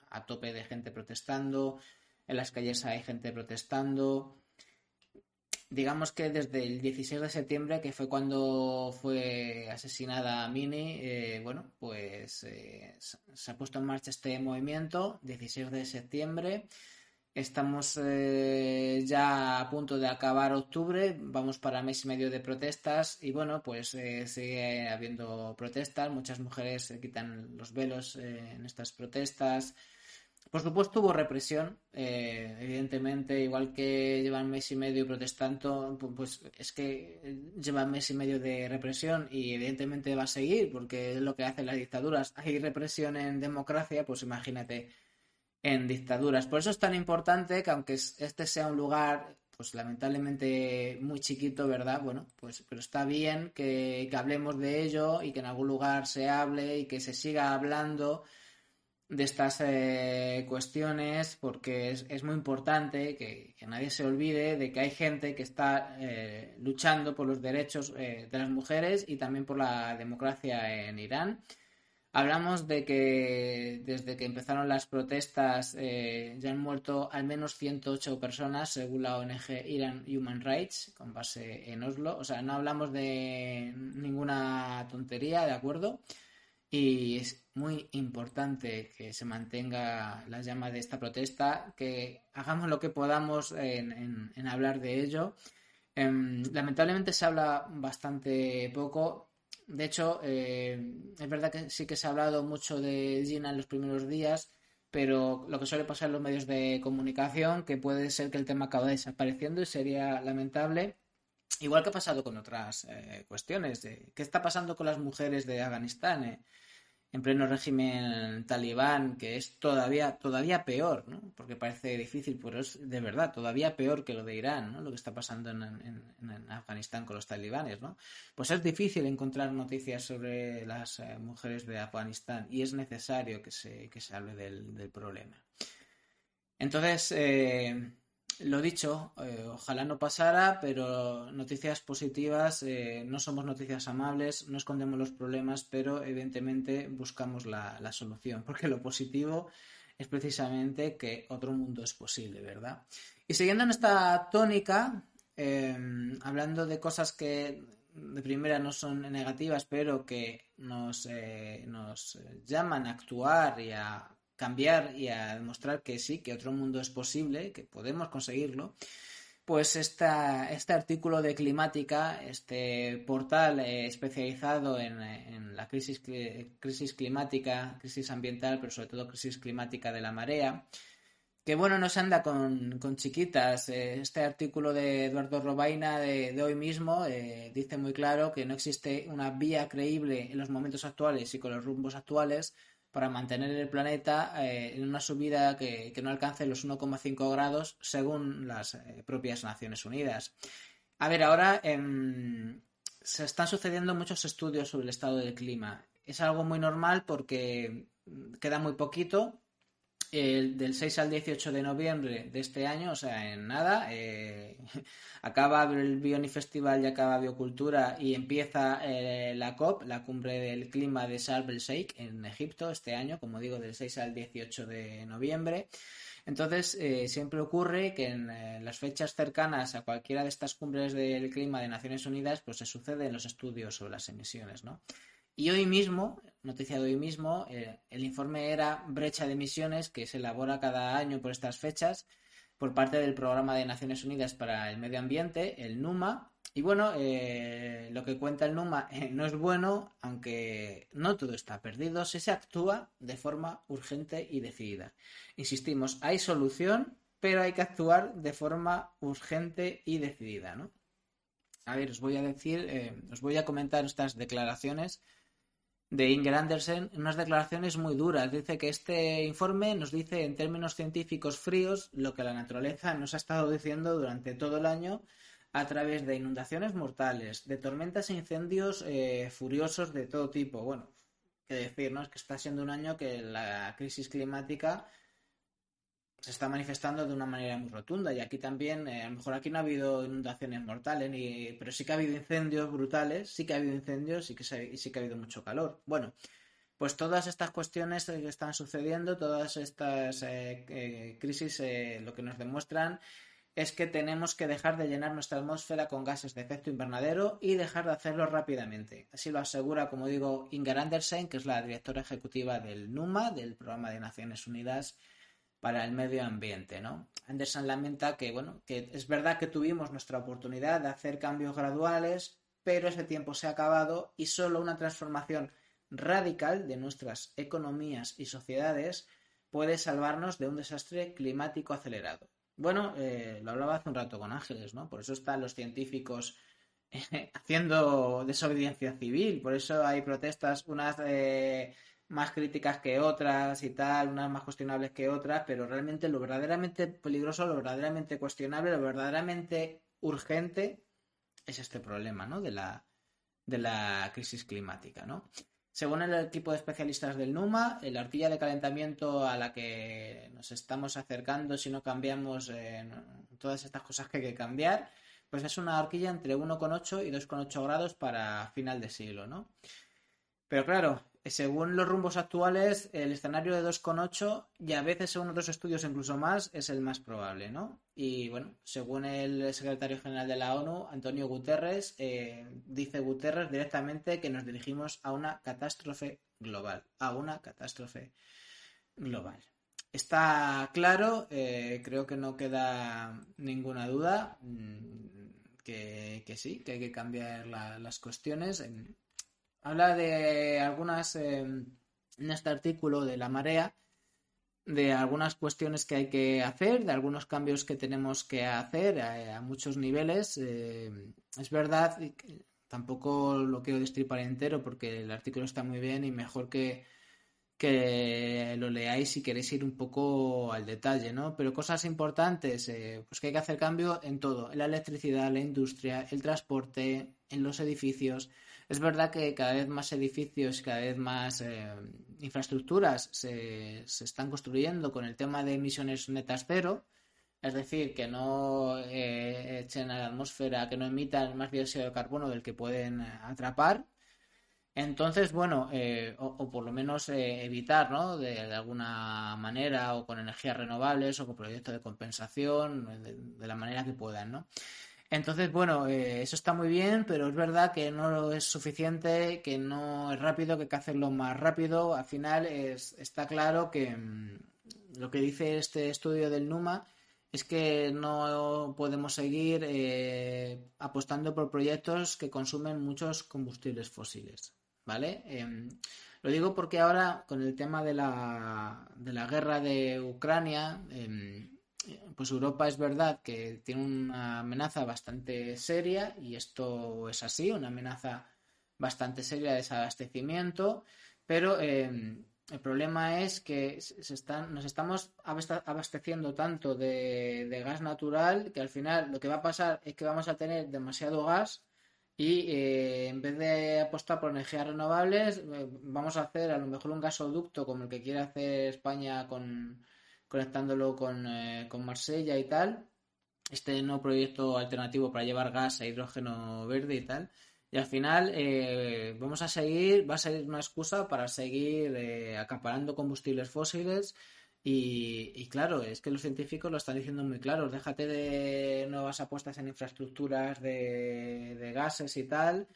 a, tope de gente protestando, en las calles hay gente protestando. Digamos que desde el 16 de septiembre, que fue cuando fue asesinada Mini, eh, bueno, pues eh, se ha puesto en marcha este movimiento, 16 de septiembre. Estamos eh, ya a punto de acabar octubre, vamos para mes y medio de protestas y bueno, pues eh, sigue habiendo protestas, muchas mujeres se quitan los velos eh, en estas protestas. Por supuesto hubo represión, evidentemente, igual que llevan mes y medio protestando, pues es que llevan mes y medio de represión y evidentemente va a seguir porque es lo que hacen las dictaduras. Hay represión en democracia, pues imagínate en dictaduras. Por eso es tan importante que aunque este sea un lugar, pues lamentablemente muy chiquito, ¿verdad? Bueno, pues pero está bien que, hablemos de ello y que en algún lugar se hable y que se siga hablando de estas eh, cuestiones porque es, muy importante que, nadie se olvide de que hay gente que está eh, luchando por los derechos eh, de las mujeres y también por la democracia en Irán Hablamos de que desde que empezaron las protestas eh, ya han muerto al menos 108 personas, según la ONG Iran Human Rights, con base en Oslo. O sea, no hablamos de ninguna tontería, ¿de acuerdo? Y es muy importante que se mantenga la llama de esta protesta, que hagamos lo que podamos en, hablar de ello. Em, lamentablemente se habla bastante poco de hecho, eh, es verdad que sí que se ha hablado mucho de Gina en los primeros días, pero lo que suele pasar en los medios de comunicación, que puede ser que el tema acabe desapareciendo y sería lamentable. Igual que ha pasado con otras eh, cuestiones. De, ¿Qué está pasando con las mujeres de Afganistán? En pleno régimen talibán, que es todavía, todavía peor, ¿no? Porque parece difícil, pero es de verdad todavía peor que lo de Irán, ¿no? Lo que está pasando en, Afganistán con los talibanes, ¿no? Pues es difícil encontrar noticias sobre las eh, mujeres de Afganistán y es necesario que se, que se hable del, del problema. Entonces, eh, lo dicho, eh, ojalá no pasara, pero noticias positivas, eh, no somos noticias amables, no escondemos los problemas, pero evidentemente buscamos la, solución, <laughs> porque lo positivo es precisamente que otro mundo es posible, ¿verdad? Y siguiendo en esta tónica, em, hablando de cosas que de primera no son negativas, pero que nos, eh, nos llaman a actuar y a cambiar y a demostrar que sí, que otro mundo es posible, que podemos conseguirlo, pues esta, este artículo de Climática, este portal eh, especializado en, la crisis, crisis climática, crisis ambiental, pero sobre todo crisis climática de la marea, que bueno, no se anda con, chiquitas. Eh, este artículo de Eduardo Robaina de, hoy mismo eh, dice muy claro que no existe una vía creíble en los momentos actuales y con los rumbos actuales para mantener el planeta eh, en una subida que, no alcance los 1,5 grados según las eh, propias Naciones Unidas. A ver, ahora em, se están sucediendo muchos estudios sobre el estado del clima. Es algo muy normal porque queda muy poquito el, del 6 al 18 de noviembre de este año, o sea, en nada, eh, <laughs> acaba el Bioni Festival y acaba Biocultura y empieza eh, la COP, la cumbre del clima de Sharm el Sheikh en Egipto este año, como digo, del 6 al 18 de noviembre. Entonces, eh, siempre ocurre que en las fechas cercanas a cualquiera de estas cumbres del clima de Naciones Unidas, pues se suceden los estudios sobre las emisiones, ¿no? Y hoy mismo, noticia de hoy mismo, eh, el informe era brecha de emisiones que se elabora cada año por estas fechas por parte del Programa de Naciones Unidas para el Medio Ambiente, el NUMA. Y bueno, eh, lo que cuenta el NUMA eh, no es bueno, aunque no todo está perdido, si se actúa de forma urgente y decidida. Insistimos, hay solución, pero hay que actuar de forma urgente y decidida, ¿no? A ver, os voy a decir, os voy a comentar estas declaraciones de Inger Andersen unas declaraciones muy duras. Dice que este informe nos dice en términos científicos fríos lo que la naturaleza nos ha estado diciendo durante todo el año a través de inundaciones mortales, de tormentas e incendios eh, furiosos de todo tipo. Bueno, qué decir, ¿no? Es que está siendo un año que la crisis climática se está manifestando de una manera muy rotunda. Y aquí también, eh, a lo mejor aquí no ha habido inundaciones mortales, ni, pero sí que ha habido incendios brutales, sí que ha habido incendios y, que sí que ha habido mucho calor. Bueno, pues todas estas cuestiones que están sucediendo, todas estas eh, crisis, eh, lo que nos demuestran es que tenemos que dejar de llenar nuestra atmósfera con gases de efecto invernadero y dejar de hacerlo rápidamente. Así lo asegura, como digo, Inger Andersen, que es la directora ejecutiva del NUMA, del Programa de Naciones Unidas para el medio ambiente, ¿no? Anderson lamenta que, bueno, que es verdad que tuvimos nuestra oportunidad de hacer cambios graduales, pero ese tiempo se ha acabado y solo una transformación radical de nuestras economías y sociedades puede salvarnos de un desastre climático acelerado. Bueno, eh, lo hablaba hace un rato con Ángeles, ¿no? Por eso están los científicos eh, <laughs> haciendo desobediencia civil, por eso hay protestas, unas eh, más críticas que otras y tal, unas más cuestionables que otras, pero realmente lo verdaderamente peligroso, lo verdaderamente cuestionable, lo verdaderamente urgente es este problema, ¿no? De la, de la crisis climática, ¿no? Según el equipo de especialistas del NUMA, la horquilla de calentamiento a la que nos estamos acercando si no cambiamos todas estas cosas que hay que cambiar, pues es una horquilla entre 1,8 y 2,8 grados para final de siglo, ¿no? Pero claro, según los rumbos actuales, el escenario de 2,8 y a veces según otros estudios incluso más es el más probable, ¿no? Y bueno, según el secretario general de la ONU, Antonio Guterres, eh, dice Guterres directamente que nos dirigimos a una catástrofe global, a una catástrofe global. Está claro, eh, creo que no queda ninguna duda mm, que, sí, que hay que cambiar las cuestiones. Habla de algunas, em, en este artículo de la marea, de algunas cuestiones que hay que hacer, de algunos cambios que tenemos que hacer a, muchos niveles. Em, es verdad, tampoco lo quiero destripar entero porque el artículo está muy bien y mejor que, que lo leáis si queréis ir un poco al detalle, ¿no? Pero cosas importantes, eh, pues que hay que hacer cambio en todo, en la electricidad, la industria, el transporte, en los edificios. Es verdad que cada vez más edificios, cada vez más eh, infraestructuras se, están construyendo con el tema de emisiones netas cero, es decir, que no eh, echen a la atmósfera, que no emitan más dióxido de carbono del que pueden eh, atrapar. Entonces, bueno, o, por lo menos evitar, ¿no? De, alguna manera, o con energías renovables, o con proyectos de compensación, de, de la manera que puedan, ¿no? Entonces, bueno, eh, eso está muy bien, pero es verdad que no es suficiente, que no es rápido, que hay que hacerlo más rápido. Al final es, está claro que mm, lo que dice este estudio del NUMA es que no podemos seguir eh, apostando por proyectos que consumen muchos combustibles fósiles, ¿vale? Em, lo digo porque ahora con el tema de la, de la guerra de Ucrania, em, pues Europa es verdad que tiene una amenaza bastante seria y esto es así, una amenaza bastante seria de desabastecimiento, pero em, el problema es que se están, nos estamos abasteciendo tanto de, gas natural que al final lo que va a pasar es que vamos a tener demasiado gas y eh, en vez de apostar por energías renovables eh, vamos a hacer a lo mejor un gasoducto como el que quiere hacer España con, conectándolo con, eh, con Marsella y tal. Este nuevo proyecto alternativo para llevar gas a hidrógeno verde y tal. Y al final eh, vamos a seguir, va a ser una excusa para seguir eh, acaparando combustibles fósiles. Y, claro, es que los científicos lo están diciendo muy claro. Déjate de nuevas apuestas en infraestructuras de, de gases y tal.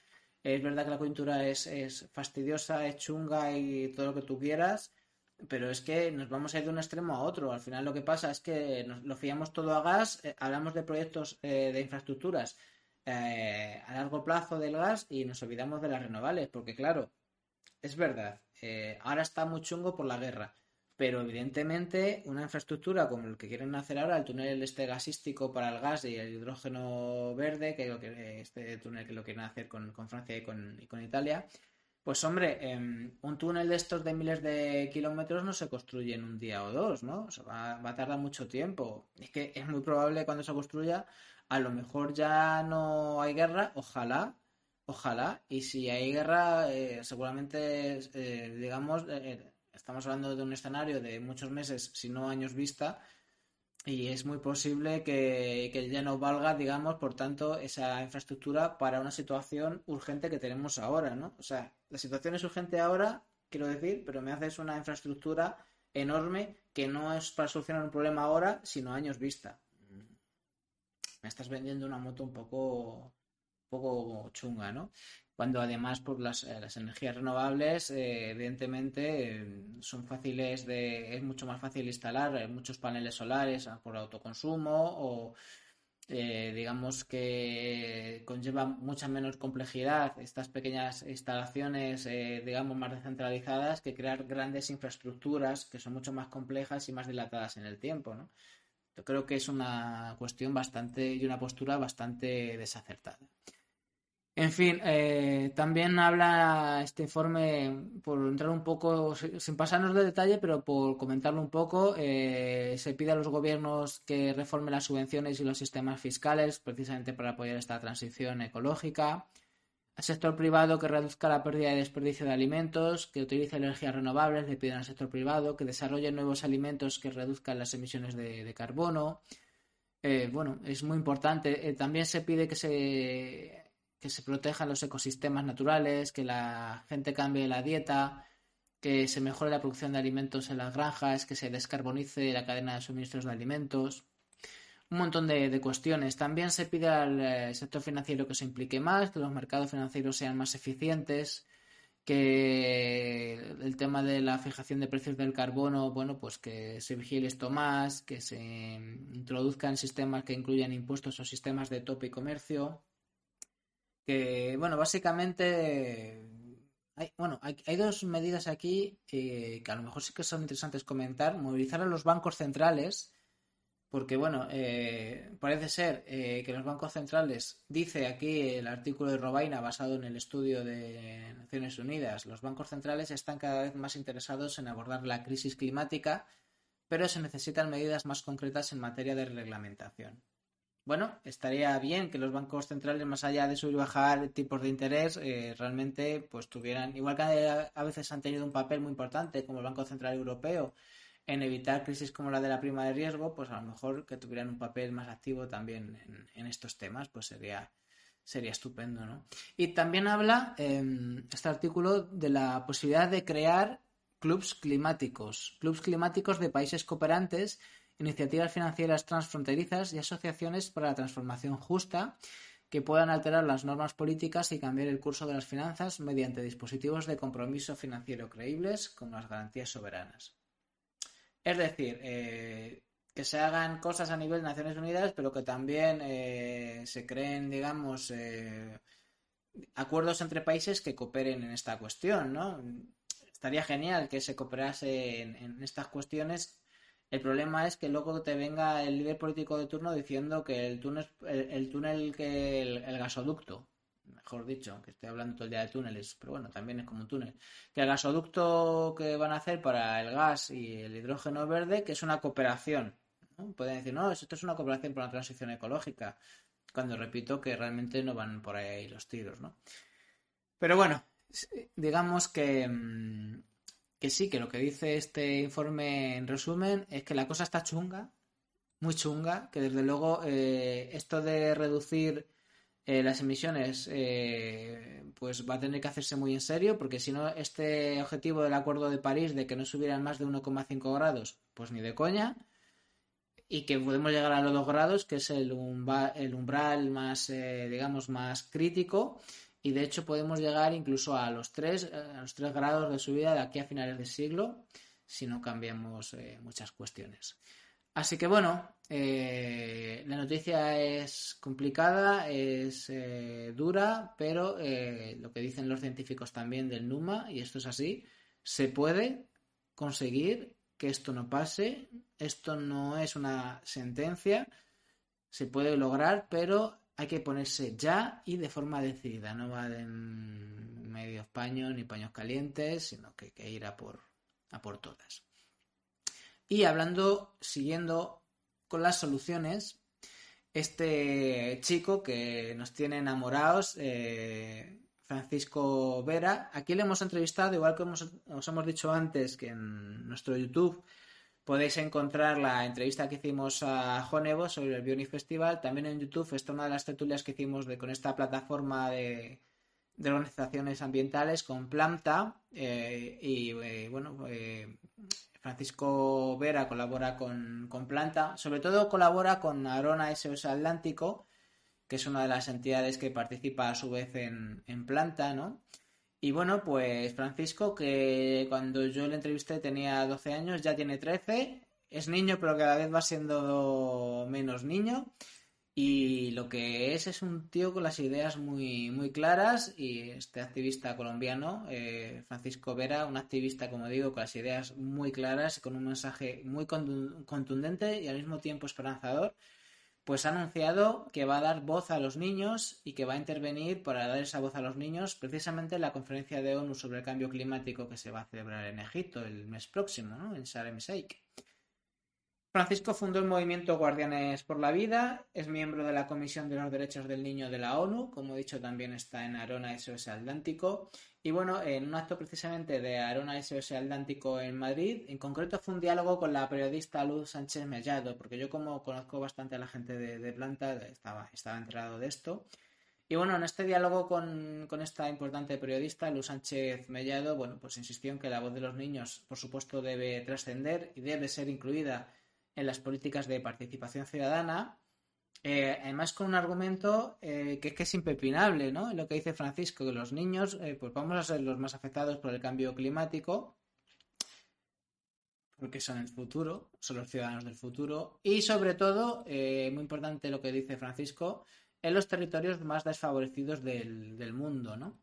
Es verdad que la coyuntura es, es fastidiosa, es chunga y todo lo que tú quieras pero es que nos vamos a ir de un extremo a otro. Al final lo que pasa es que nos lo fiamos todo a gas, eh, hablamos de proyectos eh, de infraestructuras eh, a largo plazo del gas y nos olvidamos de las renovables, porque claro, es verdad, ahora está muy chungo por la guerra, pero evidentemente una infraestructura como el que quieren hacer ahora, el túnel este gasístico para el gas y el hidrógeno verde, que, que este túnel que lo quieren hacer con, Francia y con, y con Italia, pues hombre, em, un túnel de estos de miles de kilómetros no se construye en un día o dos, ¿no? O sea, va, a tardar mucho tiempo. Es que es muy probable cuando se construya, a lo mejor ya no hay guerra, ojalá, ojalá. Y si hay guerra, eh, seguramente, eh, digamos, eh, estamos hablando de un escenario de muchos meses, si no años vista, y es muy posible que, ya no valga, digamos, por tanto, esa infraestructura para una situación urgente que tenemos ahora, ¿no? O sea, la situación es urgente ahora, quiero decir, pero me haces una infraestructura enorme que no es para solucionar un problema ahora, sino años vista. Me estás vendiendo una moto un poco, un poco chunga, ¿no? cuando además por las, eh, las energías renovables eh, evidentemente son fáciles de es mucho más fácil instalar eh, muchos paneles solares ah, por autoconsumo o digamos que conlleva mucha menos complejidad estas pequeñas instalaciones digamos más descentralizadas que crear grandes infraestructuras que son mucho más complejas y más dilatadas en el tiempo ¿no? yo creo que es una cuestión bastante y una postura bastante desacertada en fin, eh, también habla este informe, por entrar un poco, sin pasarnos de detalle, pero por comentarlo un poco, eh, se pide a los gobiernos que reformen las subvenciones y los sistemas fiscales precisamente para apoyar esta transición ecológica. Al sector privado que reduzca la pérdida y desperdicio de alimentos, que utilice energías renovables, le piden al sector privado que desarrolle nuevos alimentos que reduzcan las emisiones de, carbono. Eh, bueno, es muy importante. también se pide que se que se protejan los ecosistemas naturales, que la gente cambie la dieta, que se mejore la producción de alimentos en las granjas, que se descarbonice la cadena de suministros de alimentos, un montón de, cuestiones. También se pide al eh, sector financiero que se implique más, que los mercados financieros sean más eficientes, que el tema de la fijación de precios del carbono, bueno, pues que se vigile esto más, que se introduzcan sistemas que incluyan impuestos o sistemas de tope y comercio, que, bueno, básicamente hay, bueno, hay, dos medidas aquí que a lo mejor sí que son interesantes comentar. Movilizar a los bancos centrales porque bueno, eh, parece ser eh, que los bancos centrales, dice aquí el artículo de Robaina basado en el estudio de Naciones Unidas, los bancos centrales están cada vez más interesados en abordar la crisis climática, pero se necesitan medidas más concretas en materia de reglamentación. Bueno, estaría bien que los bancos centrales, más allá de subir y bajar tipos de interés, eh, realmente pues tuvieran, igual que a veces han tenido un papel muy importante, como el Banco Central Europeo, en evitar crisis como la de la prima de riesgo, pues a lo mejor que tuvieran un papel más activo también en, estos temas, pues sería, sería estupendo, ¿no? Y también habla em, este artículo de la posibilidad de crear clubs climáticos, clubs climáticos de países cooperantes, iniciativas financieras transfronterizas y asociaciones para la transformación justa que puedan alterar las normas políticas y cambiar el curso de las finanzas mediante dispositivos de compromiso financiero creíbles como las garantías soberanas. Es decir, eh, que se hagan cosas a nivel de Naciones Unidas, pero que también eh, se creen, digamos, eh, acuerdos entre países que cooperen en esta cuestión, ¿no? Estaría genial que se cooperase en, estas cuestiones. El problema es que luego te venga el líder político de turno diciendo que el túnel, el, túnel que el gasoducto mejor dicho, que estoy hablando todo el día de túneles, pero bueno, también es como un túnel, que el gasoducto que van a hacer para el gas y el hidrógeno verde, que es una cooperación. Pueden decir, no, esto es una cooperación para la transición ecológica, cuando repito que realmente no van por ahí los tiros, ¿no? Pero bueno, digamos que, mm, que sí, que lo que dice este informe en resumen es que la cosa está chunga, muy chunga, que desde luego eh, esto de reducir eh, las emisiones eh, pues va a tener que hacerse muy en serio porque si no este objetivo del Acuerdo de París de que no subieran más de 1,5 grados pues ni de coña y que podemos llegar a los 2 grados que es el, el umbral más eh, digamos más crítico y de hecho podemos llegar incluso a los 3 a los 3 grados de subida de aquí a finales del siglo si no cambiamos muchas cuestiones. Así que bueno, eh, la noticia es complicada, es eh, dura, pero eh, lo que dicen los científicos también del NUMA, y esto es así, se puede conseguir que esto no pase, esto no es una sentencia, se puede lograr, pero hay que ponerse ya y de forma decidida, no va de medios paños ni paños calientes, sino que hay que ir a por, a por todas. Y hablando, siguiendo con las soluciones, este chico que nos tiene enamorados, eh, Francisco Vera, aquí le hemos entrevistado, igual que os hemos dicho antes que en nuestro YouTube podéis encontrar la entrevista que hicimos a Jonevo sobre el Bionic Festival. También en YouTube está una de las tertulias que hicimos de, con esta plataforma de, organizaciones ambientales con Planta eh, y eh, bueno Francisco Vera colabora con, Planta, sobre todo colabora con Arona SOS Atlántico, que es una de las entidades que participa a su vez en, Planta, ¿no? Y bueno, pues Francisco, que cuando yo le entrevisté tenía 12 años, ya tiene 13, es niño, pero cada vez va siendo menos niño. Y lo que es es un tío con las ideas muy, muy claras. Y este activista colombiano, eh, Francisco Vera, un activista, como digo, con las ideas muy claras y con un mensaje muy contundente y al mismo tiempo esperanzador, pues ha anunciado que va a dar voz a los niños y que va a intervenir para dar esa voz a los niños precisamente en la conferencia de ONU sobre el cambio climático que se va a celebrar en Egipto el mes próximo, ¿no? en Sharm el. Francisco fundó el movimiento Guardianes por la Vida, es miembro de la Comisión de los Derechos del Niño de la ONU, como he dicho también está en Arona SOS Atlántico. Y bueno, en un acto precisamente de Arona SOS Atlántico en Madrid, en concreto fue un diálogo con la periodista Luz Sánchez Mellado, porque yo como conozco bastante a la gente de, Planta, estaba, estaba enterado de esto. Y bueno, en este diálogo con, con, esta importante periodista, Luz Sánchez Mellado, bueno, pues insistió en que la voz de los niños, por supuesto, debe trascender y debe ser incluida en las políticas de participación ciudadana. Eh, además, con un argumento eh, que es que es impepinable, ¿no? Lo que dice Francisco, que los niños, eh, pues vamos a ser los más afectados por el cambio climático, porque son el futuro, son los ciudadanos del futuro, y sobre todo, muy importante lo que dice Francisco, en los territorios más desfavorecidos del, del mundo, ¿no?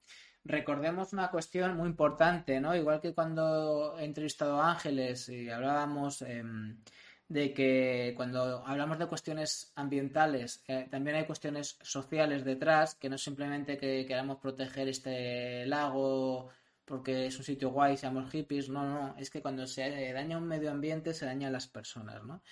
recordemos una cuestión muy importante, ¿no? Igual que cuando he entrevistado a Ángeles y hablábamos eh, de que cuando hablamos de cuestiones ambientales, eh, también hay cuestiones sociales detrás, que no es simplemente que queramos proteger este lago porque es un sitio guay, seamos hippies, no, no, es que cuando se daña un medio ambiente se dañan las personas, ¿no?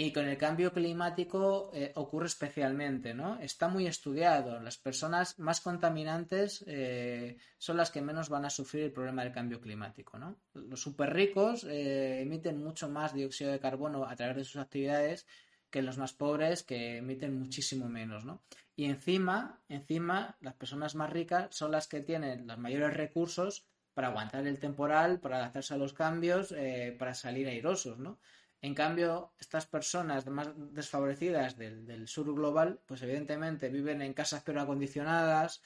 Y con el cambio climático eh, ocurre especialmente, ¿no? Está muy estudiado. Las personas más contaminantes eh, son las que menos van a sufrir el problema del cambio climático, ¿no? Los súper ricos eh, emiten mucho más dióxido de carbono a través de sus actividades que los más pobres que emiten muchísimo menos, ¿no? Y encima, encima, las personas más ricas son las que tienen los mayores recursos para aguantar el temporal, para adaptarse a los cambios, para salir airosos, ¿no? En cambio, estas personas más desfavorecidas del, sur global, pues evidentemente viven en casas pero acondicionadas,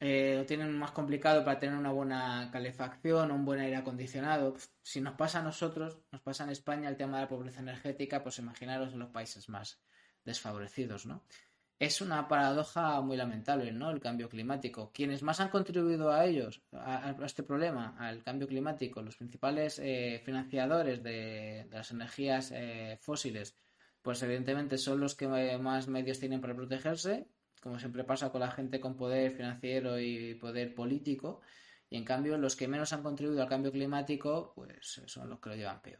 eh, tienen más complicado para tener una buena calefacción o un buen aire acondicionado. Si nos pasa a nosotros, nos pasa en España el tema de la pobreza energética, pues imaginaros en los países más desfavorecidos, ¿no? Es una paradoja muy lamentable, ¿no? El cambio climático. Quienes más han contribuido a ellos, a, este problema, al cambio climático, los principales eh, financiadores de, las energías eh, fósiles, pues evidentemente son los que más medios tienen para protegerse, como siempre pasa con la gente con poder financiero y poder político, y en cambio los que menos han contribuido al cambio climático, pues son los que lo llevan peor.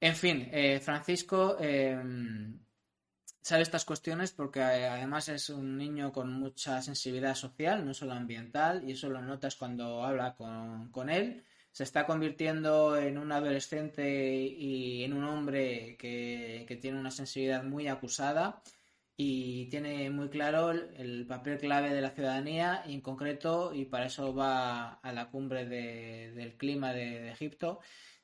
En fin, eh, Francisco sabe estas cuestiones porque eh, además es un niño con mucha sensibilidad social, no solo ambiental, y eso lo notas cuando habla con, él. Se está convirtiendo en un adolescente y en un hombre que, que tiene una sensibilidad muy acusada y tiene muy claro el, papel clave de la ciudadanía y en concreto, y para eso va a la cumbre del clima de Egipto,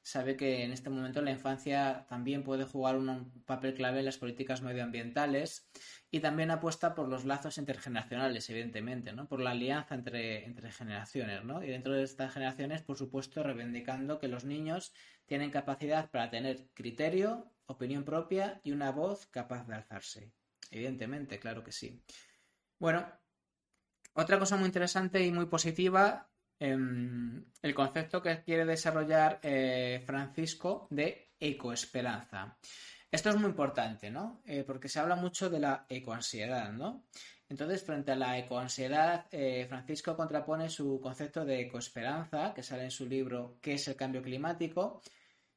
sabe que en este momento la infancia también puede jugar un papel clave en las políticas medioambientales y también apuesta por los lazos intergeneracionales, evidentemente, ¿no? por la alianza entre, entre generaciones. ¿no? Y dentro de estas generaciones, por supuesto, reivindicando que los niños tienen capacidad para tener criterio, opinión propia y una voz capaz de alzarse. Evidentemente, claro que sí. Bueno, otra cosa muy interesante y muy positiva el concepto que quiere desarrollar eh, Francisco de ecoesperanza. Esto es muy importante, ¿no? Eh, porque se habla mucho de la ecoansiedad, ¿no? Entonces, frente a la ecoansiedad, eh, Francisco contrapone su concepto de ecoesperanza, que sale en su libro ¿Qué es el cambio climático?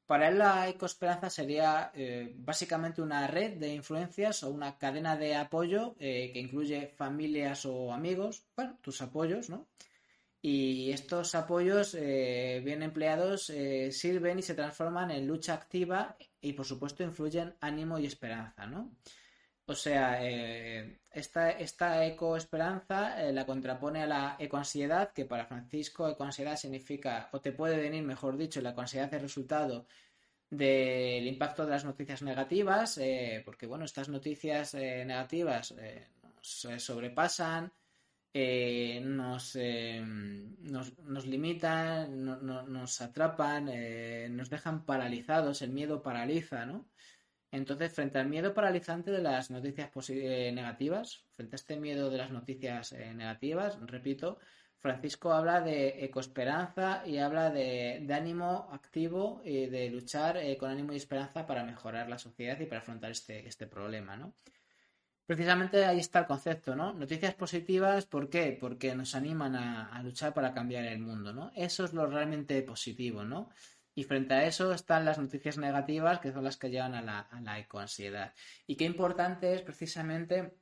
Para él la ecoesperanza sería básicamente una red de influencias o una cadena de apoyo que incluye familias o amigos, bueno, tus apoyos, ¿no? Y estos apoyos eh, bien empleados eh, sirven y se transforman en lucha activa y por supuesto influyen ánimo y esperanza, ¿no? O sea, eh, esta, esta ecoesperanza la contrapone a la ecoansiedad, que para Francisco ecoansiedad significa, o te puede venir, mejor dicho, la ecoansiedad es resultado del impacto de las noticias negativas, porque bueno, estas noticias negativas nos sobrepasan, eh, nos, eh, nos, nos, limitan, nos atrapan, eh, nos dejan paralizados, el miedo paraliza, ¿no? Entonces, frente al miedo paralizante de las noticias negativas, frente a este miedo de las noticias negativas, repito, Francisco habla de ecoesperanza y habla de, de ánimo activo y de luchar con ánimo y esperanza para mejorar la sociedad y para afrontar este, este problema, ¿no? Precisamente ahí está el concepto, ¿no? Noticias positivas, ¿por qué? Porque nos animan a, luchar para cambiar el mundo, ¿no? Eso es lo realmente positivo, ¿no? Y frente a eso están las noticias negativas, que son las que llevan a la, a ecoansiedad. Y qué importante es precisamente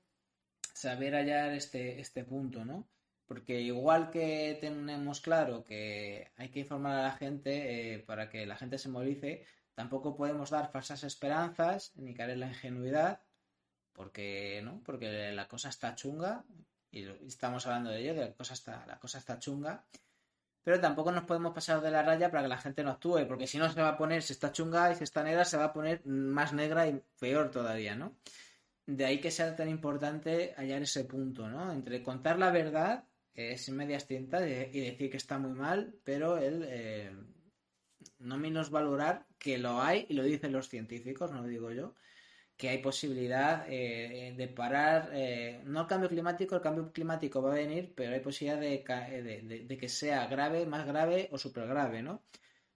saber hallar este, este punto, ¿no? Porque igual que tenemos claro que hay que informar a la gente eh, para que la gente se movilice, tampoco podemos dar falsas esperanzas ni caer en la ingenuidad porque, ¿no? Porque la cosa está chunga y estamos hablando de ello, de la cosa está, la cosa está chunga. Pero tampoco nos podemos pasar de la raya para que la gente no actúe, porque si no se va a poner, si está chunga y si está negra, se va a poner más negra y peor todavía, ¿no? De ahí que sea tan importante hallar ese punto, ¿no? Entre contar la verdad, es medias tintas, y decir que está muy mal, pero el eh, no menos valorar que lo hay, y lo dicen los científicos, no lo digo yo, que hay posibilidad eh, de parar, eh, no el cambio climático, el cambio climático va a venir, pero hay posibilidad de, que sea grave, más grave o super grave, ¿no?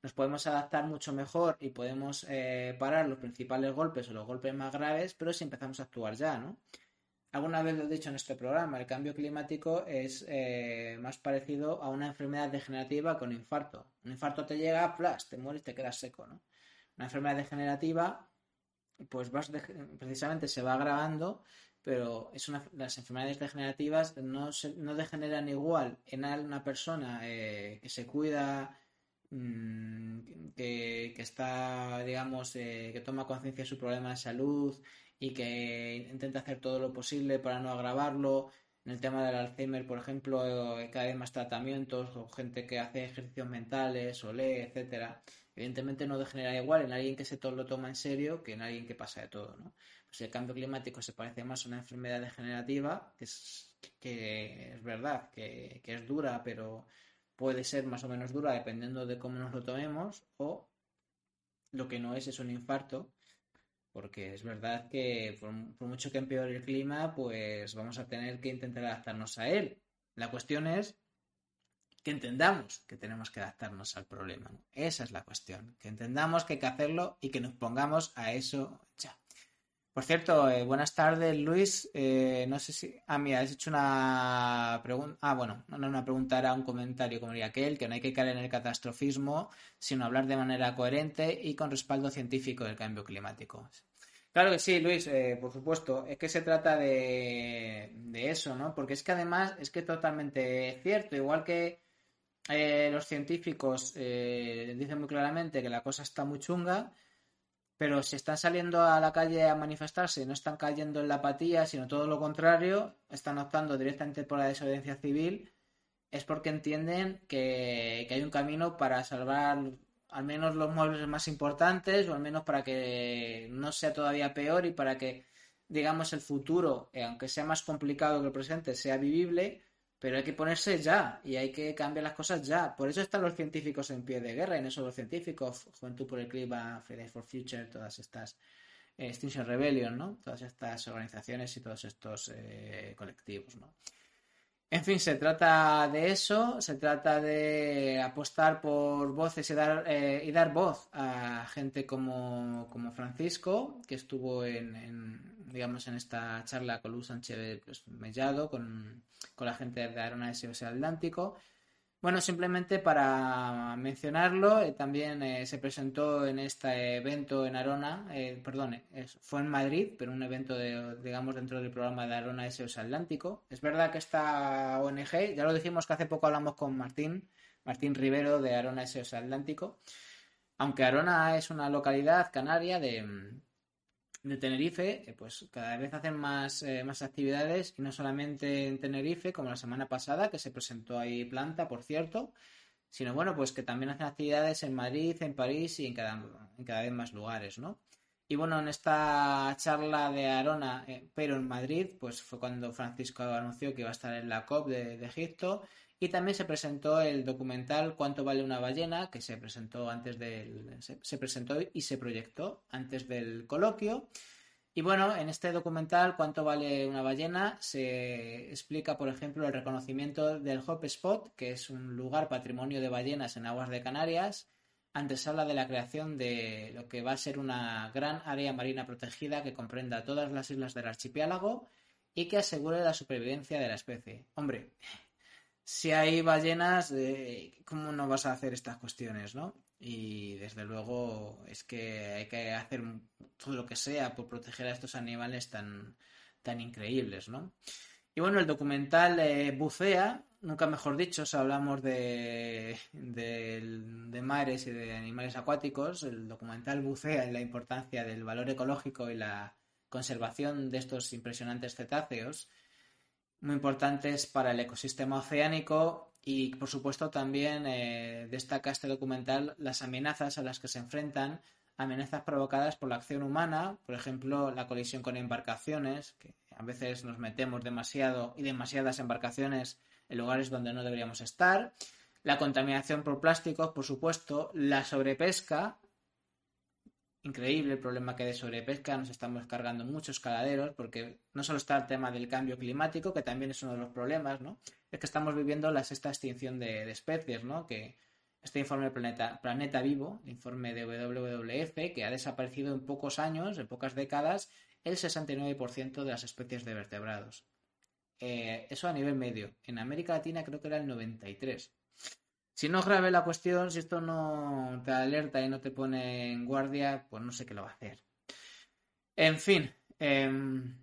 Nos podemos adaptar mucho mejor y podemos eh, parar los principales golpes o los golpes más graves, pero si empezamos a actuar ya, ¿no? Alguna vez lo he dicho en este programa, el cambio climático es más parecido a una enfermedad degenerativa un infarto. Un infarto te llega, flash, te mueres, te quedas seco, ¿no? Una enfermedad degenerativa pues vas precisamente se va agravando, pero es una, las enfermedades degenerativas no, se, no degeneran igual en una persona eh, que se cuida, mmm, que, que, está, digamos, eh, que toma conciencia de su problema de salud y que intenta hacer todo lo posible para no agravarlo. En el tema del Alzheimer, por ejemplo, eh, cada vez más tratamientos o gente que hace ejercicios mentales o lee, etcétera evidentemente no degenera igual en alguien que se todo lo toma en serio que en alguien que pasa de todo, ¿no? Pues el cambio climático se parece más a una enfermedad degenerativa, que es, que es verdad, que, que es dura, pero puede ser más o menos dura dependiendo de cómo nos lo tomemos, o lo que no es es un infarto, porque es verdad que por, por, mucho que empeore el clima, pues vamos a tener que intentar adaptarnos a él. La cuestión es que entendamos que tenemos que adaptarnos al problema. Esa es la cuestión, que entendamos que hay que hacerlo y que nos pongamos a eso ya. Por cierto, eh, buenas tardes, Luis. Eh, no sé si. Ah, mira, has hecho una pregunta. Ah, bueno, no una pregunta, era un comentario, como diría aquel, que no hay que caer en el catastrofismo, sino hablar de manera coherente y con respaldo científico del cambio climático. Claro que sí, Luis, eh, por supuesto. Es que se trata de eso, ¿no? Porque es que además es que totalmente cierto. Igual que eh, los científicos eh, dicen muy claramente que la cosa está muy chunga, pero si están saliendo a la calle a manifestarse, no están cayendo en la apatía, sino todo lo contrario, están optando directamente por la desobediencia civil, es porque entienden que, que hay un camino para salvar al menos los muebles más importantes, o al menos para que no sea todavía peor y para que, digamos, el futuro, eh, aunque sea más complicado que el presente, sea vivible pero hay que ponerse ya y hay que cambiar las cosas ya. Por eso están los científicos en pie de guerra y no solo los científicos, Juventud por el Clima, Fridays for Future, todas estas eh, Extinction Rebellion, ¿no? Todas estas organizaciones y todos estos eh, colectivos, ¿no? En fin, se trata de eso, se trata de apostar por voces y dar, eh, voz a gente como, Francisco, que estuvo en, en, digamos, en esta charla con Luz Sánchez Mellado, con, la gente de SOS Atlántico, bueno, simplemente para mencionarlo, eh, también eh, se presentó en este evento en Arona, eh, perdón, fue en Madrid, pero un evento, de, digamos, dentro del programa de Arona SOS Atlántico. Es verdad que esta ONG, ya lo dijimos que hace poco hablamos con Martín, Martín Rivero de Arona SOS Atlántico, aunque Arona es una localidad canaria de, de Tenerife, pues cada vez hacen más, eh, más actividades y no solamente en Tenerife, como la semana pasada, que se presentó ahí planta, por cierto, sino bueno, pues que también hacen actividades en Madrid, en París y en cada, en cada vez más lugares, ¿no? Y bueno, en esta charla de Arona, eh, pero en Madrid, pues fue cuando Francisco anunció que iba a estar en la COP de Egipto y también se presentó el documental Cuánto vale una ballena, que se presentó antes del. Se, se, presentó y se proyectó antes del coloquio. Y bueno, en este documental Cuánto vale una ballena se explica, por ejemplo, el reconocimiento del Hop Spot, que es un lugar patrimonio de ballenas en aguas de Canarias. Antes habla de la creación de lo que va a ser una gran área marina protegida que comprenda todas las islas del archipiélago y que asegure la supervivencia de la especie. Hombre, si hay ballenas, eh, ¿cómo no vas a hacer estas cuestiones, no? Y desde luego es que hay que hacer todo lo que sea por proteger a estos animales tan, tan increíbles, ¿no? Y bueno, el documental eh, bucea, nunca mejor dicho, si hablamos de, de, de, mares y de animales acuáticos, el documental bucea en la importancia del valor ecológico y la, conservación de estos impresionantes cetáceos, muy importantes para el ecosistema oceánico y, por supuesto, también eh, destaca este documental las amenazas a las que se enfrentan, amenazas provocadas por la acción humana, por ejemplo, la colisión con embarcaciones, que a veces nos metemos demasiado y demasiadas embarcaciones en lugares donde no deberíamos estar, la contaminación por plásticos, por supuesto, la sobrepesca, increíble el problema que hay de sobrepesca, nos estamos cargando muchos caladeros, porque no solo está el tema del cambio climático, que también es uno de los problemas, ¿no? Es que estamos viviendo la sexta extinción de, especies, ¿no? Que este informe Planeta, Planeta Vivo, el informe de WWF, que ha desaparecido en pocos años, en pocas décadas, el 69% de las especies de vertebrados. Eh, eso a nivel medio. En América Latina creo que era el 93%. Si no grave la cuestión, si esto no te alerta y no te pone en guardia, pues no sé qué lo va a hacer. En fin, em,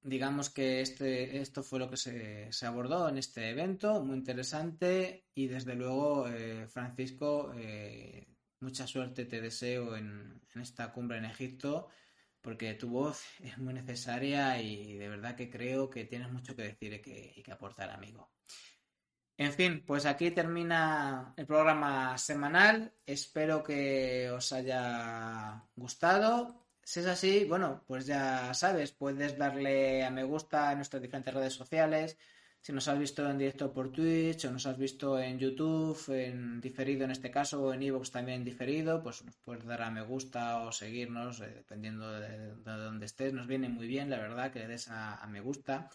digamos que este, esto fue lo que se, abordó en este evento, muy interesante y desde luego, eh, Francisco, eh, mucha suerte te deseo en, esta cumbre en Egipto porque tu voz es muy necesaria y de verdad que creo que tienes mucho que decir y que aportar, amigo. En fin, pues aquí termina el programa semanal. Espero que os haya gustado. Si es así, bueno, pues ya sabes, puedes darle a me gusta en nuestras diferentes redes sociales. Si nos has visto en directo por Twitch o nos has visto en YouTube, en diferido en este caso, o en Evox también diferido, pues nos puedes dar a me gusta o seguirnos, eh, dependiendo de, dónde estés. Nos viene muy bien, la verdad, que le des a me gusta.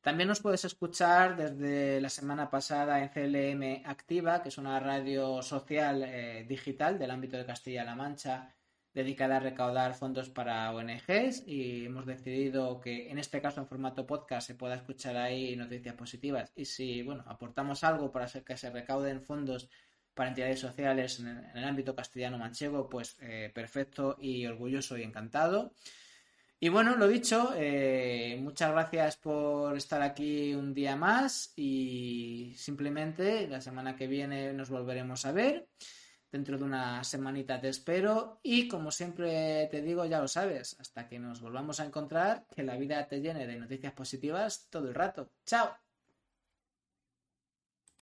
También nos puedes escuchar desde la semana pasada en CLM Activa, que es una radio social eh, digital del ámbito de Castilla-La Mancha dedicada a recaudar fondos para ONGs y hemos decidido que en este caso en formato podcast se pueda escuchar ahí noticias positivas y si bueno aportamos algo para hacer que se recauden fondos para entidades sociales en el, ámbito castellano manchego pues eh, perfecto y orgulloso y encantado. Y bueno, lo dicho, eh, muchas gracias por estar aquí un día más y simplemente la semana que viene nos volveremos a ver. Dentro de una semanita te espero y como siempre te digo, ya lo sabes, hasta que nos volvamos a encontrar, que la vida te llene de noticias positivas todo el rato. ¡Chao!